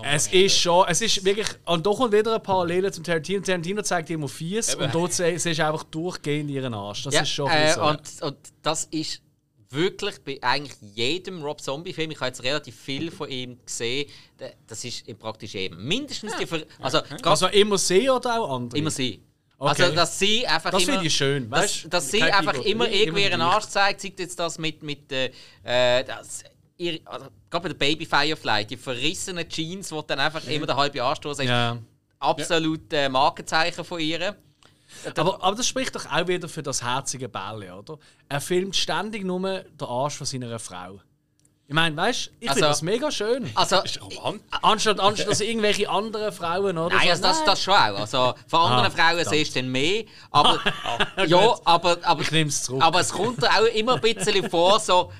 Es ist schon, es ist wirklich, und da kommt wieder eine Parallele zum Tarantino. Tarantino zeigt immer fies Eben. und dort siehst du einfach durchgehend ihren Arsch. Das ja, ist schon äh, so. und, und das ist wirklich bei eigentlich jedem Rob Zombie-Film, ich habe jetzt relativ viel *laughs* von ihm gesehen, da- das ist in praktisch jedem. Mindestens die. Ver also, gerade Also immer sie oder auch andere? immer sie. Okay. Also, dass sie einfach Das immer. finde ich schön, Dass, weißt du? dass sie einfach Bigotterie, immer irgendwie gleich. Arsch zeigt, zeigt jetzt das mit. mit äh, äh, das, ihre, also, gerade bei der Baby Firefly, die verrissenen Jeans, wo dann einfach immer der halbe Arschstoß ist. Ja. Absolut äh, Markenzeichen von ihr. Aber, aber das spricht doch auch wieder für das herzige Bälle, oder? Er filmt ständig nur den Arsch von seiner Frau. Ich meine, weißt du, ich finde Also- das mega schön. Also, Ist. Anstatt, anstatt dass irgendwelche anderen Frauen, oder? Nein, so, also das, das schon auch. Also von anderen Ah, Frauen siehst du dann mehr. Aber, ja, aber, aber, Ich nehme es zurück. aber es kommt auch immer ein bisschen vor, so,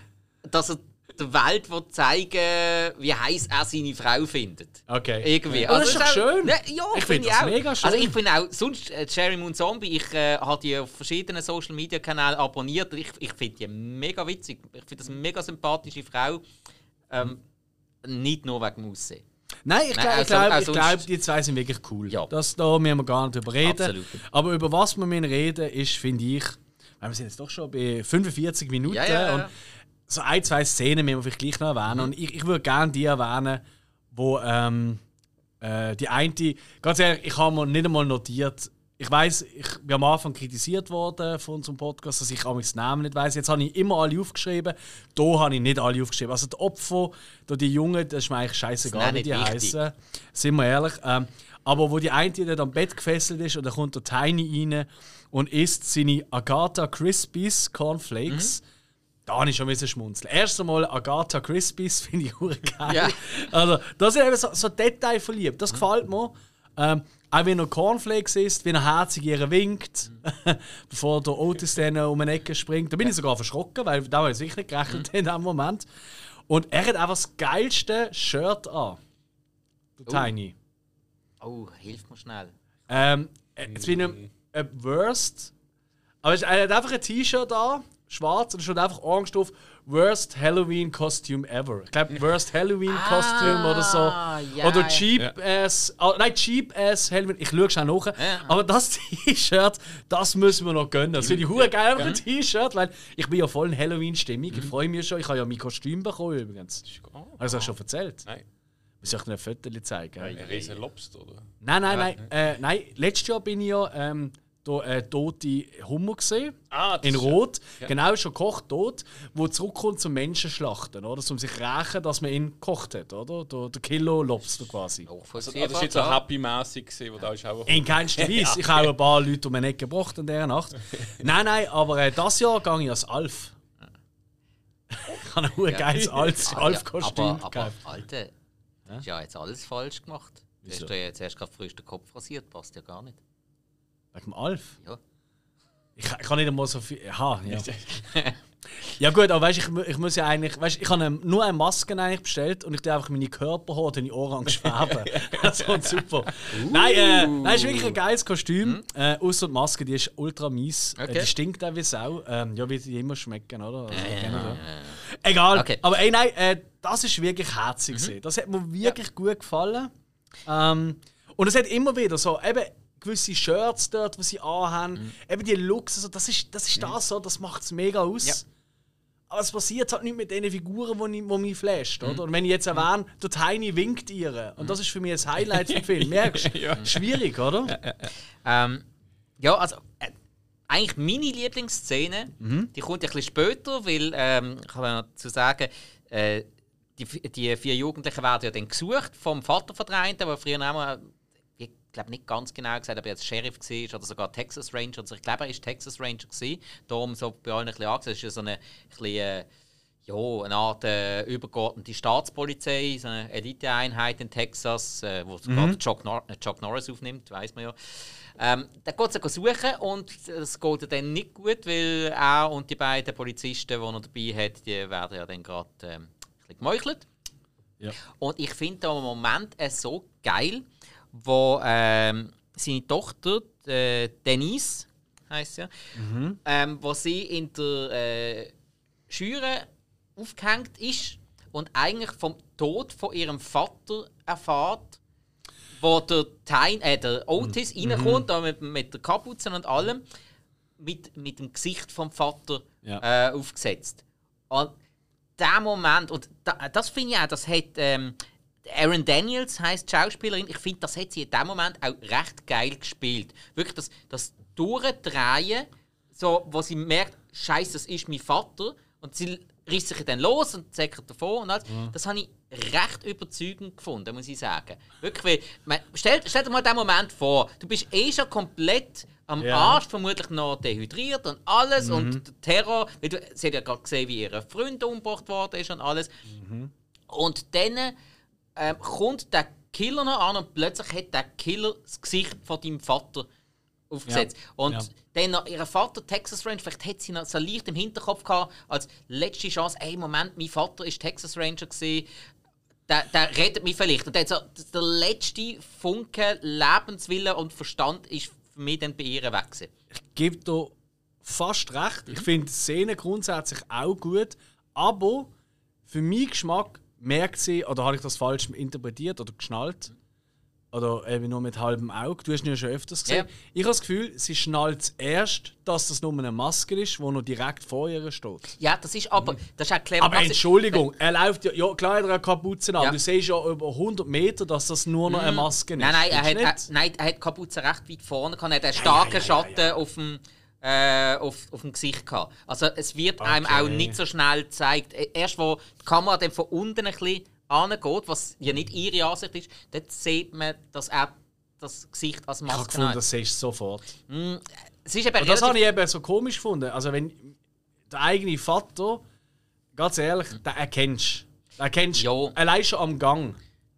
dass er der Welt will zeigen wie heiß er seine Frau findet. Okay. Irgendwie. Aber das ist doch schön. Ne, ja, Ich find finde das auch. mega schön. Also ich finde auch, sonst äh, Jerry Moon Zombie, ich äh, habe die auf verschiedenen Social Media Kanälen abonniert. Ich, ich finde die mega witzig. Ich finde das eine mega sympathische Frau. Ähm, nicht nur wegen dem Aussehen. Nein, ich glaube, also- glaub, also glaub, sonst- die zwei sind wirklich cool. Ja. Das, da müssen wir gar nicht drüber reden. Absolut. Aber über was wir müssen reden, ist, finde ich, wir sind jetzt doch schon bei 45 Minuten Ja, ja, so ein, zwei Szenen müssen wir vielleicht gleich noch erwähnen. Und ich, ich würde gerne die erwähnen, wo ähm, äh, die eine, ganz ehrlich, ich habe mir nicht einmal notiert, ich weiß, ich bin am Anfang kritisiert worden von unserem Podcast, dass ich auch das Namen nicht weiß. Jetzt habe ich immer alle aufgeschrieben. Da habe ich nicht alle aufgeschrieben. Also die Opfer, da die Jungen, das ist mir eigentlich scheißegal, wie die heißen. Sind wir ehrlich. Ähm, aber wo die eine dann am Bett gefesselt ist und dann kommt der Tiny rein und isst seine Agatha Crispies Cornflakes. Mhm. Da habe ich schon ein schmunzeln. Erst einmal Agatha Crispies *laughs* finde ich geil. Ja. Also, das ist eben so, so Detail verliebt. Das mhm. gefällt mir. Ähm, auch wenn er Cornflakes isst, wie er herzig ihr winkt, mhm. *laughs* bevor der Otis dann um eine Ecke springt. Da bin ich sogar verschrocken, weil da habe ich sicher nicht gerechnet mhm. in dem Moment. Und er hat einfach das geilste Shirt an. Der oh. Tiny. Oh, hilf mir schnell. Ähm, jetzt bin ich ein Worst. Aber er hat einfach ein T-Shirt an schwarz und steht einfach Orange drauf. Worst Halloween Costume ever. Ich glaube, Worst Halloween ah, Costume oder so. Ja, oder Cheap ja. Ass. Oh, nein, Cheap Ass Halloween. Ich schaue schon nach. Ja. Aber das *laughs* T-Shirt, das müssen wir noch gönnen. Das finde ich hure geil, ein T-Shirt, weil ich bin ja voll in Halloween-Stimmung. Ich mhm. freue mich schon. Ich habe ja mein Kostüm bekommen übrigens. Oh, Hast du schon erzählt? Nein. Muss ich euch ein Foto zeigen? Ein riesen Lobster, oder? Nein, nein, nein. Äh, nein, letztes Jahr bin ich ja. Ähm, da äh, tote Hummer gesehen. Ah, in Rot. Ja. Genau, schon gekocht tot. Wo zurückkommt zum Menschenschlachten, oder? Um sich rächen, dass man ihn gekocht hat, oder? Der, der Kilo Lobster quasi. Oh, also, das war jetzt so happy-mässig, wo da ist auch. In keinster *laughs* Weise. Ich habe ein paar Leute um eine Ecke gebracht in dieser Nacht. *laughs* nein, nein, aber äh, das Jahr gehe ich als Alf. *laughs* ich habe ein ja. geiles Alf-Kostüm. aber, aber, Alter, ja? ja jetzt alles falsch gemacht. Du hast dir jetzt erst gerade frisch den Kopf rasiert, passt ja gar nicht. Wegen dem Alf? Ja. Ich, ich kann nicht einmal so viel. Aha, ja. ja *laughs* gut, aber weißt, ich, ich muss ja eigentlich, weißt, ich habe nur eine Maske eigentlich bestellt und ich tue einfach meine Körperhaut in orange färben. das ist super. Uh. Nein, äh, nein, ist wirklich ein geiles Kostüm. Mhm. Äh, Außer die Maske, die ist ultra mies. Äh, okay. Äh, die stinkt auch wie Sau. Ähm, ja, wie die immer schmecken, oder? Also, ja, ja, ja. Egal. Okay. Aber ey, nein, äh, das ist wirklich herzig. Mhm. Das hat mir wirklich gut gefallen. Ähm, und es hat immer wieder so, eben, gewisse Shirts dort, die sie anhaben. Mhm. Eben die Looks, also das ist das, ist das so, das macht es mega aus. Ja. Aber es passiert halt nicht mit den Figuren, die, die mich flasht. Oder? Mhm. Und wenn ich jetzt erwähne, der Tiny winkt ihr. Und das ist für mich ein Highlight vom *laughs* Film. Merkst du? *laughs* ja. Schwierig, oder? Ja, ja. Ähm, ja also. Äh, eigentlich meine Lieblingsszene, mhm. die kommt ein bisschen später, weil ähm, ich kann dazu sagen, äh, die, die vier Jugendlichen werden ja dann gesucht vom Vater von der einen, der früher auch mal glaube nicht ganz genau gesagt, ob er jetzt Sheriff war oder sogar Texas Ranger. Also ich glaube, er war Texas Ranger. Gewesen. Darum so bei allen ein bisschen angesehen. Es ist ja so eine, bisschen, äh, ja, eine Art äh, übergeordnete Staatspolizei, so eine Eliteeinheit in Texas, äh, wo sogar mhm. Chuck, Nor äh, Chuck, Norris aufnimmt, weiß man ja. Ähm, da geht er suchen und es geht dann nicht gut, weil er und die beiden Polizisten, die er dabei hat, die werden ja dann gerade ähm, ein bisschen gemeuchelt. Ja. Und ich finde im Moment äh, so geil, wo ähm, seine Tochter, äh, Denise, heißt ja, mhm. ähm, wo sie in der äh, Schüre aufgehängt ist und eigentlich vom Tod von ihrem Vater erfahrt, wo der, Tain, äh, der Otis mhm. reinkommt, da mit, mit der Kapuze und allem, mit, mit dem Gesicht vom Vater ja. äh, aufgesetzt. Und der Moment, und da, das finde ich auch, das hat ähm, Aaron Daniels heißt Schauspielerin. Ich finde, das hat sie in dem Moment auch recht geil gespielt. Wirklich das, das Durchdrehen, so, wo sie merkt, Scheiße, das ist mein Vater. Und sie reißt sich dann los und zeigt davon und alles. Ja. Das habe ich recht überzeugend gefunden, muss ich sagen. Wirklich, weil, stell, stell dir mal den Moment vor, du bist eh schon komplett am ja. Arsch, vermutlich noch dehydriert und alles mhm. und der Terror, weil du, sie hat ja gerade gesehen, wie ihr Freund umgebracht worden ist und alles. Mhm. Und dann ähm, kommt der Killer noch an und plötzlich hat der Killer das Gesicht von deinem Vater aufgesetzt. Ja. Und ja. dann noch ihr Vater, Texas Ranger, vielleicht hat sie noch so leicht im Hinterkopf gehabt, als letzte Chance, ey, Moment, mein Vater ist Texas Ranger gewesen, der, der rettet mich vielleicht. Und dann so, der letzte Funke Lebenswille und Verstand ist für mich dann bei ihr weg gewesen. Ich gebe dir fast recht. Ich finde die Szene grundsätzlich auch gut, aber für meinen Geschmack merkt sie, oder habe ich das falsch interpretiert oder geschnallt, Oder eben nur mit halbem Auge. Du hast ihn ja schon öfters gesehen. Ja. Ich habe das Gefühl, sie schnallt zuerst, dass das nur eine Maske ist, die noch direkt vor ihr steht. Ja, das ist aber, das ist auch clever. Aber. Entschuldigung, er läuft ja, ja klar hat er eine Kapuze an, Ja. du siehst ja über 100 Meter, dass das nur noch eine Maske ist. Nein, nein, er hat, er, nein, er hat Kapuze recht weit vorne gehabt. Er hat einen starken Schatten Auf, dem, äh, auf, auf dem Gesicht gehabt. Also es wird einem Okay. auch nicht so schnell gezeigt. Äh, Erst wo die Kamera dann von unten ein bisschen angeht, was ja nicht ihre Ansicht ist, dort sieht man, dass er das Gesicht als Ich habe Maske gefunden, hat. das siehst du sofort. Es ist eben das habe ich eben so komisch gefunden. Also wenn der eigene Vater, ganz ehrlich, den erkennst du. Den erkennst du allein schon am Gang.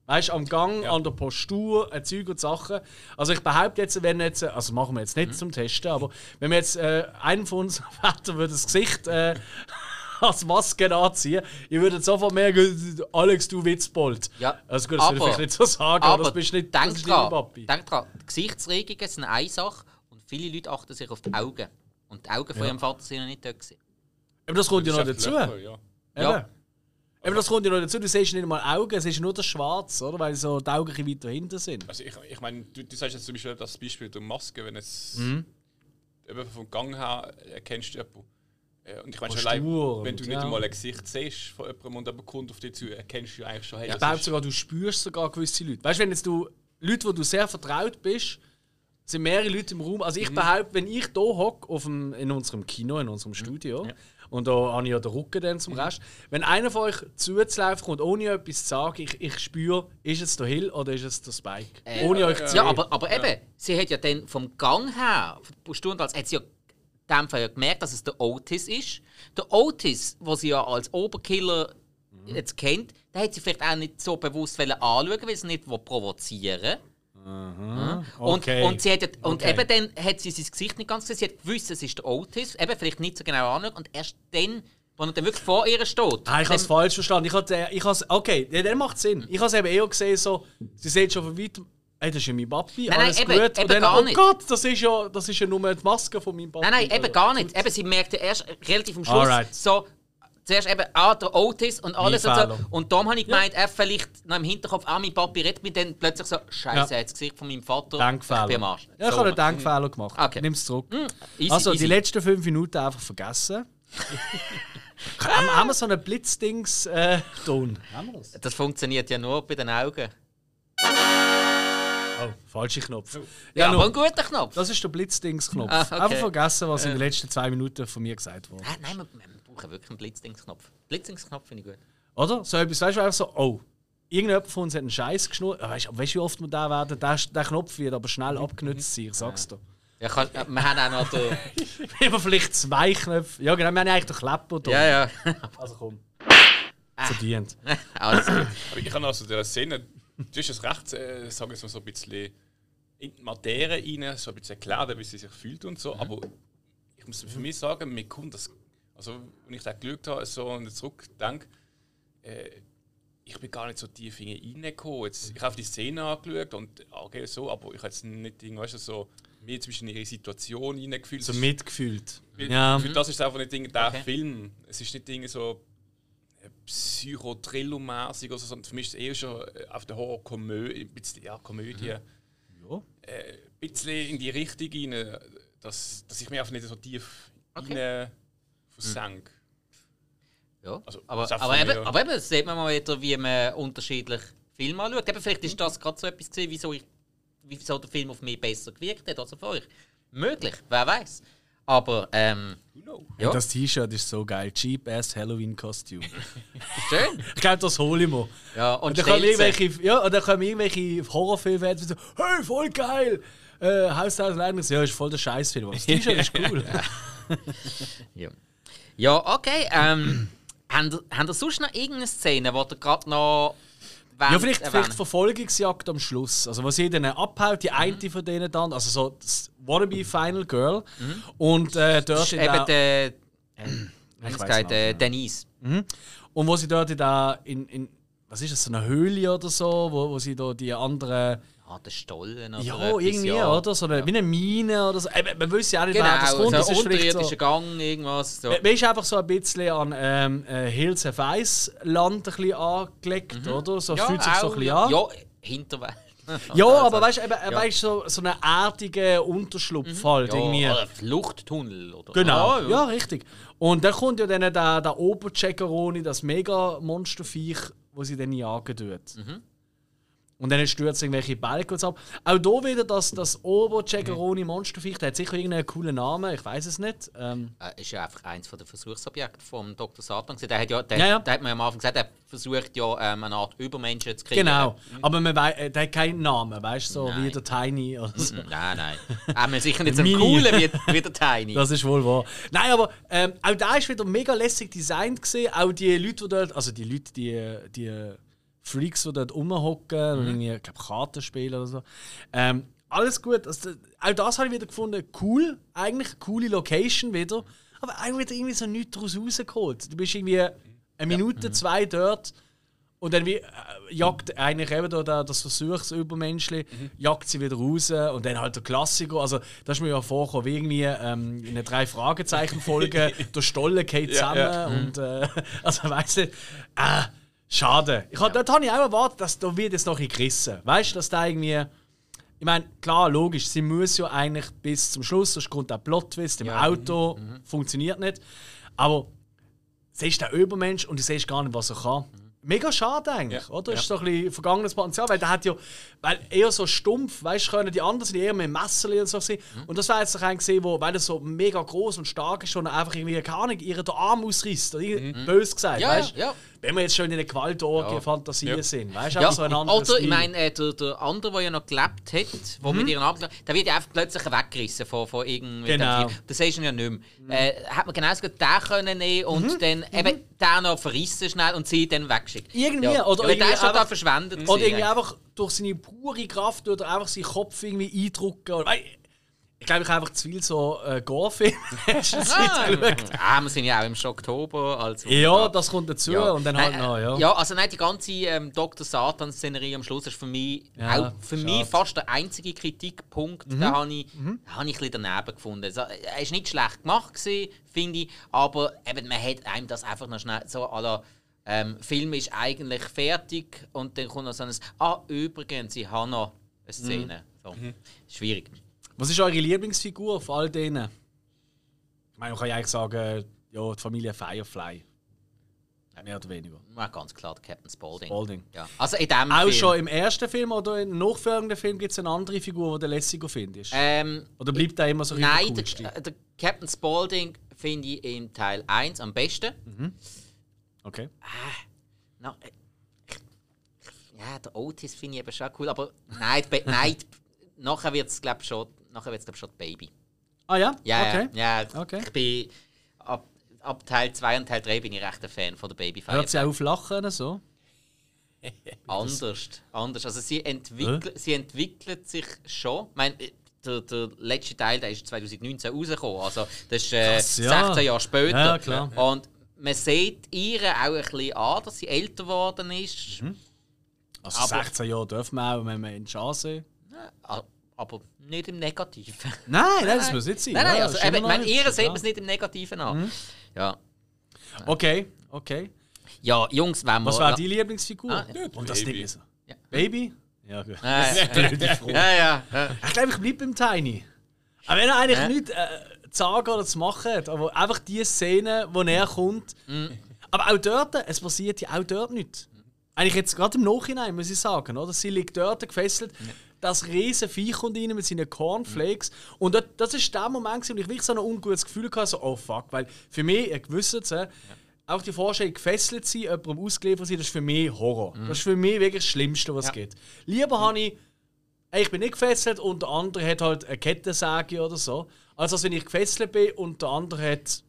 Weißt du, am Gang, an der Postur, ein Zeug und Sachen. Also ich behaupte jetzt, wenn jetzt, also machen wir jetzt nicht zum Testen, aber wenn wir jetzt äh, einen von uns *laughs* Vätern würde das Gesicht äh, *laughs* als Maske anziehen, ich würde sofort merken, Alex, du Witzbold. Ja, Also gut, das würde ich aber- vielleicht nicht so sagen, aber, das bist nicht, das denk dran, Papi. denk dran, die Gesichtsregungen sind eine Sache und viele Leute achten sich auf die Augen. Und die Augen von ihrem Vater sind noch nicht da. Gewesen. Aber das kommt ja noch Das dazu. Löcher, ja. Ja. Eben. Aber das kommt ja noch dazu, du siehst nicht mal Augen, es ist nur das Schwarz, oder? Weil so die Augen weiter hinten sind. Also ich, ich meine, du, du sagst jetzt zum Beispiel das Beispiel der Maske, wenn es Mhm. vom Gang her erkennst du jemanden. Äh, Und ich meine schon allein, wenn du nicht ja. einmal ein Gesicht siehst von jemandem und jemand kommt auf dich zu, erkennst du eigentlich schon, hey, Ich ist- sogar, du spürst sogar gewisse Leute. Weißt du, wenn jetzt du Leute, wo du sehr vertraut bist, sind mehrere Leute im Raum. Also ich behaupte, wenn ich hier hocke auf dem, in unserem Kino, in unserem Studio, und da habe ich ja den Rücken dann zum Rest, wenn einer von euch zuzulaufen kommt, ohne etwas zu sagen, ich, ich spüre, ist es der Hill oder ist es der Spike? ohne euch zu Ja, aber, aber eben, sie hat ja dann vom Gang her, von der Stunde als, hat sie ja dem Fall ja gemerkt, dass es der Otis ist. Der Otis, den sie ja als Oberkiller jetzt kennt, den hat sie vielleicht auch nicht so bewusst anschauen, weil sie nicht provozieren Und, Okay. und, sie hat und Okay. eben dann hat sie sein Gesicht nicht ganz gesehen. Sie hat gewusst, es ist der Otis, eben vielleicht nicht so genau anschauen. Und erst dann, wo er dann wirklich vor ihr steht. Ah, ich habe es falsch verstanden. Ich hatte, ich has, okay, ja, der macht Sinn. Ich habe es eben eher gesehen, so, sie sieht schon von weitem, hey, das ist ja mein Papi, Nein, nein, alles eben- gut. eben Und dann, gar oh nicht. Gott, das ist, ja, das ist ja nur die Maske von meinem Papi. Nein, nein, eben gar nicht. Eben, sie merkte erst relativ am Schluss Alright. so, zuerst eben, ah, der Otis und alles und so. Und darum habe ich gemeint, er vielleicht noch im Hinterkopf, ah, mein Papi redet mich dann plötzlich so, Scheiße, Ja. er hat das Gesicht von meinem Vater. Denkfehler. Ich bin am Arsch. Ja, ich So. habe einen Denkfehler gemacht. Okay. Nimm es zurück. Easy, also, easy. die letzten fünf Minuten einfach vergessen. *laughs* haben, haben wir so einen Blitzdings-Ton? haben wir das? Das funktioniert ja nur bei den Augen. Oh, falscher Knopf. Ja, Ja, aber ein nur, guter Knopf. das ist der Blitzdings-Knopf. Ah, okay. Einfach vergessen, was in den letzten zwei Minuten von mir gesagt wurde. Ah, nein, wir brauchen wirklich einen Blitzingsknopf. Blitzingsknopf finde ich gut. Oder? So etwas, weißt du, einfach so, oh, irgendjemand von uns hat einen Scheiß geschnurrt. Weißt du, weißt, du, wie oft wir da werden? Der, der Knopf wird aber schnell abgenutzt sein, ich sag's dir. Ja, kann, wir haben auch noch den. *laughs* Immer vielleicht zwei Knöpfe. Ja, genau, wir haben ja eigentlich den Klepper da. ja, ja. Also komm. Verdient. *laughs* Alles gut. Aber ich habe also der Szene, du hast es recht, äh, sagen wir mal so ein bisschen in die Materie rein, so ein bisschen erklärt, wie sie sich fühlt und so. Aber ich muss für mich sagen, mir kommt das, also wenn ich da geschaut habe so und zurückdenke, äh, ich bin gar nicht so tief in ihn reingekommen. Jetzt, ich habe die Szene angeschaut und okay, so, aber ich habe jetzt nicht weißt du, so mehr zwischen ihre Situation hineingefühlt. So mitgefühlt. Für, Ja. für das ist es einfach nicht Ding, der Okay. Film. Es ist nicht Ding so äh, psychothriller-mäßig oder so, sondern für mich ist es eher schon äh, auf der Horror-Komödie, bisschen, ja, Komödie, Ja. äh, ein bisschen in die Richtung rein, dass, dass ich mich einfach nicht so tief Okay. Rein versenke. Ja. Also, aber, aber, eben, aber eben, das sieht man mal wieder, wie man unterschiedlich Filme anschaut. Eben, vielleicht ist das gerade so etwas gewesen, wieso, ich, wieso der Film auf mich besser gewirkt hat als auf euch. Möglich, wer weiß. Aber, ähm, Who knows? ja, Das T-Shirt ist so geil. Cheap ass Halloween-Kostüm. *laughs* schön. ich glaube, das hole ich mir. Ja, Und und, dann kommen irgendwelche, ja, und dann kommen irgendwelche Horrorfilme die so, hey, voll geil! Äh, Haus der Leider. Ja, ist voll der Scheißfilm. Aber das T-Shirt *laughs* ist cool. Ja. *laughs* ja, okay. Ähm, habt, ihr, habt ihr sonst noch irgendeine Szene, die ihr gerade noch. Ja, wollt vielleicht, vielleicht Verfolgungsjagd am Schluss. Also, wo sie dann abhaut, die eine von denen dann, also so das Wannabe Final Girl. Und äh, dort ist in eben der. *clears throat* Äh, Ich nicht, äh, ja. Denise. Und wo sie dort in der, in, in was ist das, so eine Höhle oder so, wo, wo sie da die anderen. Ah, der Stollen oder Ja, etwas, irgendwie, ja. oder? So eine, Wie eine Mine oder so. Äh, man weiß ja auch nicht, Genau, wer das kommt. so Das ein unterirdischer so, Gang, irgendwas. So. Man ist einfach so ein bisschen an ähm, äh, Hills of Ice Land ein bisschen angelegt, oder? So Mhm. Ja, fühlt sich so auch, ein bisschen ja. an. Ja, Hinterwelt. *laughs* Ja, aber weißt du, ja. so, so einen artigen Unterschlupf halt. Ja, irgendwie. oder Fluchttunnel oder Genau, Ah, ja, richtig. Und dann kommt ja dann der, der Obercheckeroni, das Mega-Monsterviech, wo sie dann jagen tut. Mhm. Und dann stürzt irgendwelche Balkons ab. Auch hier wieder das, das Obercheckeroni Monsterviech, der hat sicher irgendeinen coolen Namen, ich weiß es nicht. Ähm, Äh, ist ja einfach eins der Versuchsobjekte vom Dr. Satan. Der hat, ja, der, Ja, ja. der hat man ja am Anfang gesagt, er versucht ja ähm, eine Art Übermenschen zu kriegen. genau. Aber man wei äh, der hat keinen Namen, weißt du, so Nein. wie der Tiny oder so. Mhm, Nein, nein. Haben wir sicher nicht so coolen wie, wie der Tiny. Das ist wohl wahr. Nein, aber ähm, auch da ist wieder mega lässig designt gesehen. Auch die Leute, die dort, also die Leute, die, die Freaks, die dort rumhocken und irgendwie, ich glaube, Karten spielen oder so. Ähm, alles gut. Also, auch das habe ich wieder gefunden. Cool, eigentlich eine coole Location wieder. Aber eigentlich wieder irgendwie so nichts daraus rausgeholt. Du bist irgendwie eine Minute, zwei dort. Und dann wie, äh, jagt eigentlich eben da, da das Versuchsübermenschli, jagt sie wieder raus und dann halt der Klassiker. Also, das ist mir ja vorgekommen, wie irgendwie ähm, in einer Drei-Fragezeichen-Folge, *laughs* der Stollen geht zusammen ja. und äh, *laughs* also weißt du, äh, schade. Ich hab, Dort habe ich auch erwartet, dass da wird jetzt noch ein gerissen. Weißt du, dass da irgendwie. Ich meine, klar, logisch, sie muss ja eigentlich bis zum Schluss, sonst kommt der Plot-Twist im Auto, funktioniert nicht. Aber sie ist der Übermensch und du siehst gar nicht, was er kann. Mega schade eigentlich, Ja, oder? ja. Ist so ein bisschen vergangenes Potenzial, weil der hat ja, weil eher so stumpf, weißt du, können die anderen sind eher mit Messerli und so gewesen. Und das war jetzt doch ein gesehen, wo, weil er so mega groß und stark ist und einfach irgendwie, keine Ahnung, ihren Arm ausreißt, oder irgendwie bös gesagt, Ja, weißt du? ja. Wenn wir jetzt schon in einer Gewaltorgie Ja. Sind, weißt du, Ja, so ein anderes oder ich meine, äh, der, der andere, der ja noch gelebt hat, der mit ihren Abend, der wird ja einfach plötzlich weggerissen von, von irgendwie Genau. Das siehst du ja nicht mehr. Äh, hat man genauso gut den können nehmen und dann eben den noch verrissen schnell und sie dann wegschicken. Irgendwie, ja. oder ja, der irgendwie ist schon da verschwendet. Oder irgendwie einfach durch seine pure Kraft oder einfach seinen Kopf irgendwie. Oder, Wei- ich glaube, ich habe einfach zu viel so äh, Gore-Filme *laughs* Ah, geschaut. ah, wir sind ja auch im Oktober. Also Ja, das kommt dazu Ja. und dann halt Nein, noch, ja. Ja, also nein, die ganze ähm, Dr. Satan-Szenerie am Schluss ist für mich, Ja, auch für schade. mich fast der einzige Kritikpunkt. Den habe ich, den habe ich ein bisschen daneben gefunden. Also, er war nicht schlecht gemacht, finde ich, aber eben, man hat einem das einfach noch schnell so à la, ähm, Film ist eigentlich fertig und dann kommt noch so ein «Ah, übrigens, ich habe noch eine Szene». So. Schwierig. Was ist eure Lieblingsfigur von all denen? Ich meine, man kann ja eigentlich sagen, ja, die Familie Firefly. Mehr oder weniger. Ja, ganz klar, Captain Spaulding. Spaulding. Ja. Also in dem Auch Film. schon im ersten Film oder im nachfolgenden Film gibt es eine andere Figur, die du lässiger findest? Ähm, oder bleibt da immer so ein Nein, der der, Captain Spaulding finde ich in Teil 1 am besten. Okay. Na, äh, ja, der Otis finde ich eben schon cool, aber nein, *laughs* nein nachher wird es glaube schon, nachher wird's, glaub, schon die Baby. Ah ja? Ja, okay. ja, ja. Okay. Ich bin ab, ab Teil 2 und Teil 3 bin ich recht ein Fan von der Baby Hört sie auf Lachen oder so? *laughs* Anders, anders. Also sie, entwickelt, sie entwickelt sich schon. Ich meine, der, der letzte Teil der ist 2019 rausgekommen. Also das ist äh, Krass, ja. 16 Jahre später. Ja, klar. Und man sieht ihr auch ein bisschen an, dass sie älter geworden ist. Also Aber- 16 Jahre dürfen wir auch, wenn wir in Chance Ah, Aber nicht im Negativen. *laughs* Nein, nein, das muss nicht sein. Nein, nein, also, eben, meine, ihr seht es nicht im Negativen an. Ja. Okay, okay. ja, Jungs, wenn wir. Was war die Lieblingsfigur? Ah, ja, Und das Baby. Ding ist so. Ja. Baby? Ja, gut. Äh, ja, ja, ja. Ich glaube, ich bleibe beim Tiny. Aber wenn er eigentlich nichts äh, zu sagen oder zu machen hat, aber einfach die Szene, wo er kommt. Mhm. Aber auch dort, es passiert ja auch dort nichts. Eigentlich jetzt gerade im Nachhinein, muss ich sagen, oder? Sie liegt dort gefesselt. Das riesen Viech kommt rein mit seinen Cornflakes. Und das, das ist der Moment, wo ich wirklich so ein ungutes Gefühl hatte, so, oh fuck. Weil für mich, ihr wisst es, äh, auch die Vorstellung, gefesselt sein, jemandem ausgeliefert sein, das ist für mich Horror. Mhm. Das ist für mich wirklich das Schlimmste, was es gibt. Lieber habe ich Ey, ich bin nicht gefesselt und der andere hat halt eine Kettensäge oder so. Also als wenn ich gefesselt bin und der andere hat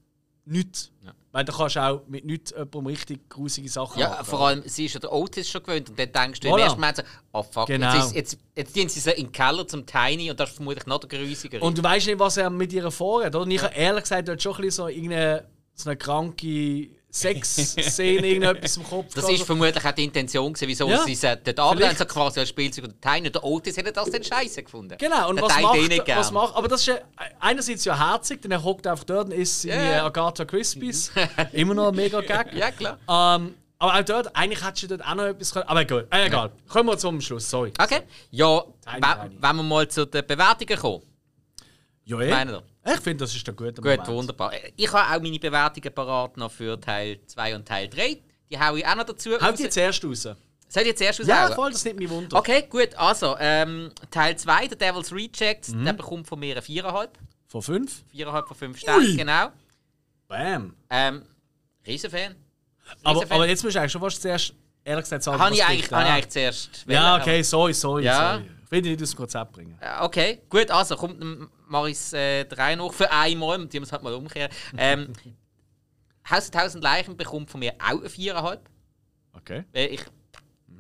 nichts. Weil da kannst du auch mit nichts jemandem richtig grusige Sachen Ja, machen. vor allem, sie ist ja der Otis schon gewöhnt und dann denkst du Voilà. im ersten Moment so, oh fuck, Genau. jetzt, ist, jetzt, jetzt gehen sie so in den Keller zum Tiny und das ist vermutlich noch der grusigere. Und du weißt nicht, was er mit ihr vorhat, oder? Und ich habe ehrlich gesagt dort schon ein bisschen so irgendeine so eine kranke Sexszene, irgendetwas im Kopf. das ist vermutlich auch die Intention, gewesen, wieso Ja. sie es Vielleicht. so quasi als Spielzeug und Tiny der Otis hätte das dann scheiße gefunden. Genau, und Der was Teil macht, was macht. Aber das ist ja einerseits ja herzig, denn er hockt einfach dort und isst seine Ja. Agatha Crispies. *laughs* Immer noch ein mega Gag. Ja, klar. Ähm, Aber auch dort, eigentlich hättest du dort auch noch etwas können. Aber egal, äh, egal. Kommen wir zum Schluss, sorry. Okay. Ja, wenn wir mal zu den Bewertungen kommen. Ja, eh. Meinen ihr? Ich finde, das ist der gute Gut, wunderbar. Ich habe auch meine Bewertungen parat noch für Teil 2 und Teil 3. Die haue ich auch noch dazu. Haut die zuerst raus. Soll ich jetzt erst Ja, raushauen? voll, das nimmt mich wunder. Okay, gut. Also, ähm, Teil 2, der Devil's Rejects, Mhm. der bekommt von mir eine 4,5. Von fünf? 4,5 von 5 Sternen, genau. Bam. Ähm, Riesenfan. Aber, aber jetzt musst du eigentlich schon fast zuerst, ehrlich gesagt, sagen, Habe ich, eigentlich, habe ich eigentlich zuerst. Ja, okay, sorry, sorry. Ja. sorry. Ich will dich nicht aus dem Konzept bringen. Okay, gut, also kommt, mache ich es äh, drei noch für einmal, die muss halt mal umkehren. Ähm, Haus der 1000 Leichen bekommt von mir auch eine 4,5. Okay. Ich.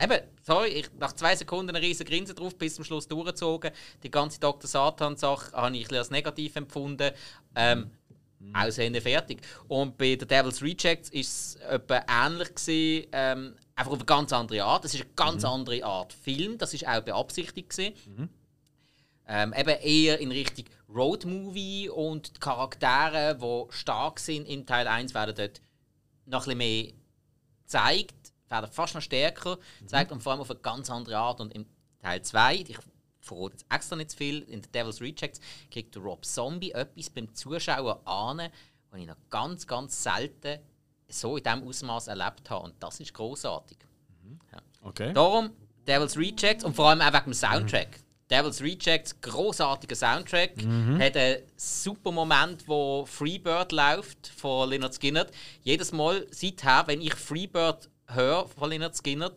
Eben, sorry, ich nach zwei Sekunden eine riesige Grinse drauf, bis zum Schluss durchgezogen. Die ganze Dr. Satan-Sache habe ich als negativ empfunden. Ähm, Ende fertig. Und bei The Devil's Rejects ist es etwa ähnlich gewesen, ähm, einfach auf eine ganz andere Art. Es ist eine ganz andere Art Film, das ist auch beabsichtigt gewesen. Ähm, eben eher in Richtung Roadmovie und die Charaktere, die stark sind in Teil 1, werden dort noch ein bisschen mehr gezeigt, werden fast noch stärker gezeigt und vor allem auf eine ganz andere Art. Und in Teil 2, ich verrate jetzt extra nicht zu viel, in The Devil's Rejects kriegt Rob Zombie etwas beim Zuschauer an, was ich noch ganz, ganz selten so in diesem Ausmaß erlebt habe. Und das ist großartig. Okay. Darum Devil's Rejects und vor allem auch wegen dem Soundtrack. Devil's Rejects, großartiger Soundtrack. Hat einen super Moment, wo Freebird läuft von Leonard Skinner. Jedes Mal seither, wenn ich Freebird höre von Leonard Skinner,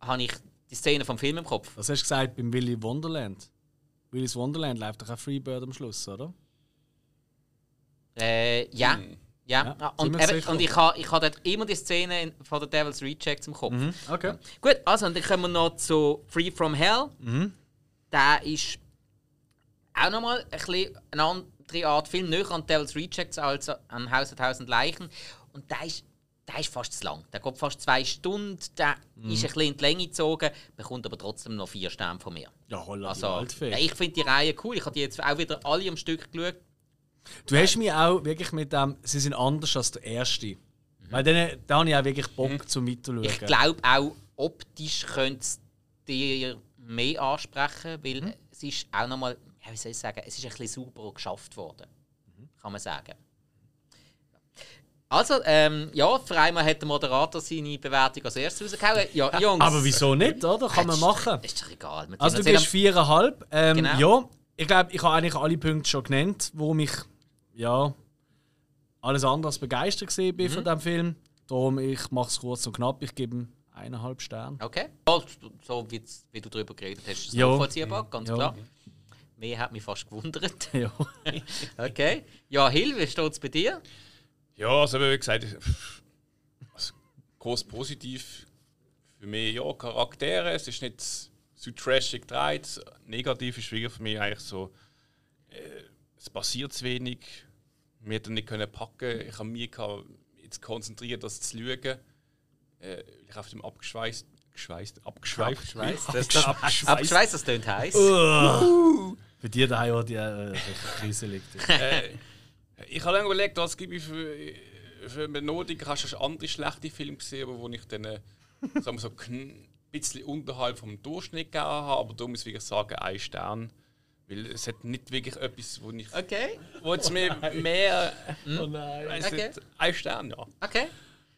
habe ich die Szene vom Film im Kopf. Was hast du gesagt beim Willy Wonderland? Willy's Wonderland läuft doch auch Freebird am Schluss, oder? Äh, ja. Ja, Ja, Ah, und, eben, und ich habe ich ha dort immer die Szene in, von der Devil's Rejects im Kopf. Okay. Gut, also und dann kommen wir noch zu Free From Hell. Der ist auch nochmal ein bisschen eine andere Art Film, näher an Devil's Rejects als an Haus der Tausend Leichen. Und der ist, der ist fast zu lang. Der geht fast zwei Stunden, der ist ein bisschen in die Länge gezogen, bekommt aber trotzdem noch vier Sterne von mir. Ja, holla, Also, ich finde die Reihe cool. Ich habe die jetzt auch wieder alle am Stück geschaut. Du hast mich auch wirklich mit dem, sie sind anders als der erste. Weil dann, da habe ich auch wirklich Bock zum Weiterschauen. Ich glaube auch optisch könnte es dir mehr ansprechen, weil Mhm. es ist auch nochmal, ja, wie soll ich sagen, es ist ein bisschen sauberer geschafft worden. Mhm. Kann man sagen. Also, ähm, ja, für einmal hat der Moderator seine Bewertung als erstes rausgehauen. Ja, Jungs. Aber wieso nicht, oder? Kann man machen. Ist doch egal. Wir Also du gibst viereinhalb. Ähm, Genau. Ja, ich glaube, ich habe eigentlich alle Punkte schon genannt, warum ich ja alles andere als begeistert gesehen bin von Mhm. dem Film. Darum, ich mache es kurz und knapp. Ich gebe ihm eineinhalb Sterne. Okay. So wie, wie du darüber geredet hast, ist es Ja. nachvollziehbar, ganz Ja. klar. Mehr hat mich fast gewundert. *laughs* Ja. *laughs* Okay. Ja, Hill, wie steht es bei dir? Ja, also wie gesagt, also, groß positiv für mich ja Charaktere. Es ist nicht so trashig gedreht. Negativ ist wirklich für mich eigentlich so, äh, es passiert zu wenig. Wir hätten nicht können packen. Ich habe mich jetzt konzentriert, das zu schauen. Äh, ich auf dem abgeschweißt, geschweißt, abgeschweift. Abgeschweißt. Das, das, Abgeschweißt. abgeschweißt, das klingt heiß. Für die daheim auch die äh, Krise liegt. *laughs* äh, ich habe lange überlegt, was gebe ich für, für eine Benotung. Hast du schon andere schlechte Filme gesehen, aber wo ich dann äh, sagen wir so *laughs* ein bisschen unterhalb vom Durchschnitt gegeben habe, aber da muss ich wirklich sagen, ein Stern. Weil es hat nicht wirklich etwas, wo ich. Okay. Wo jetzt mehr. mehr *laughs* Oh nein. weiss Okay. nicht, ein Stern, ja. Okay.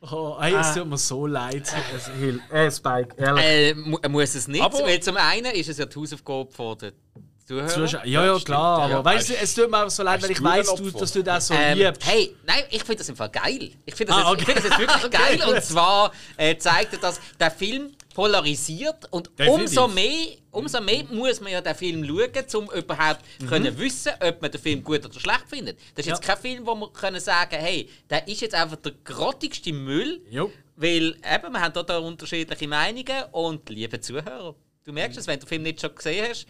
Oh, hey, es tut mir so leid. Äh, Spike, ehrlich. Äh, mu muss es nicht, Aber- weil zum einen ist es ja die Hausaufgabe von den Zuhörern. Zuschauer- Ja, ja, klar. ja. Aber weißt du, es tut mir auch so leid, weil ich weiß, du, dass du das so Ähm, liebst. hey, nein, ich finde das im Fall geil. Ich finde das, Ah, ich finde das jetzt wirklich *laughs* Okay, geil. Und zwar äh, zeigt er, dass der Film polarisiert und Definitiv. umso mehr, umso mehr muss man ja den Film schauen, um überhaupt können wissen, ob man den Film gut oder schlecht findet. Das ist jetzt Mhm. Ja. kein Film, wo man können sagen, hey, der ist jetzt einfach der grottigste Müll, Jo. weil eben, wir haben da, da unterschiedliche Meinungen und liebe Zuhörer, du merkst es, wenn du den Film nicht schon gesehen hast,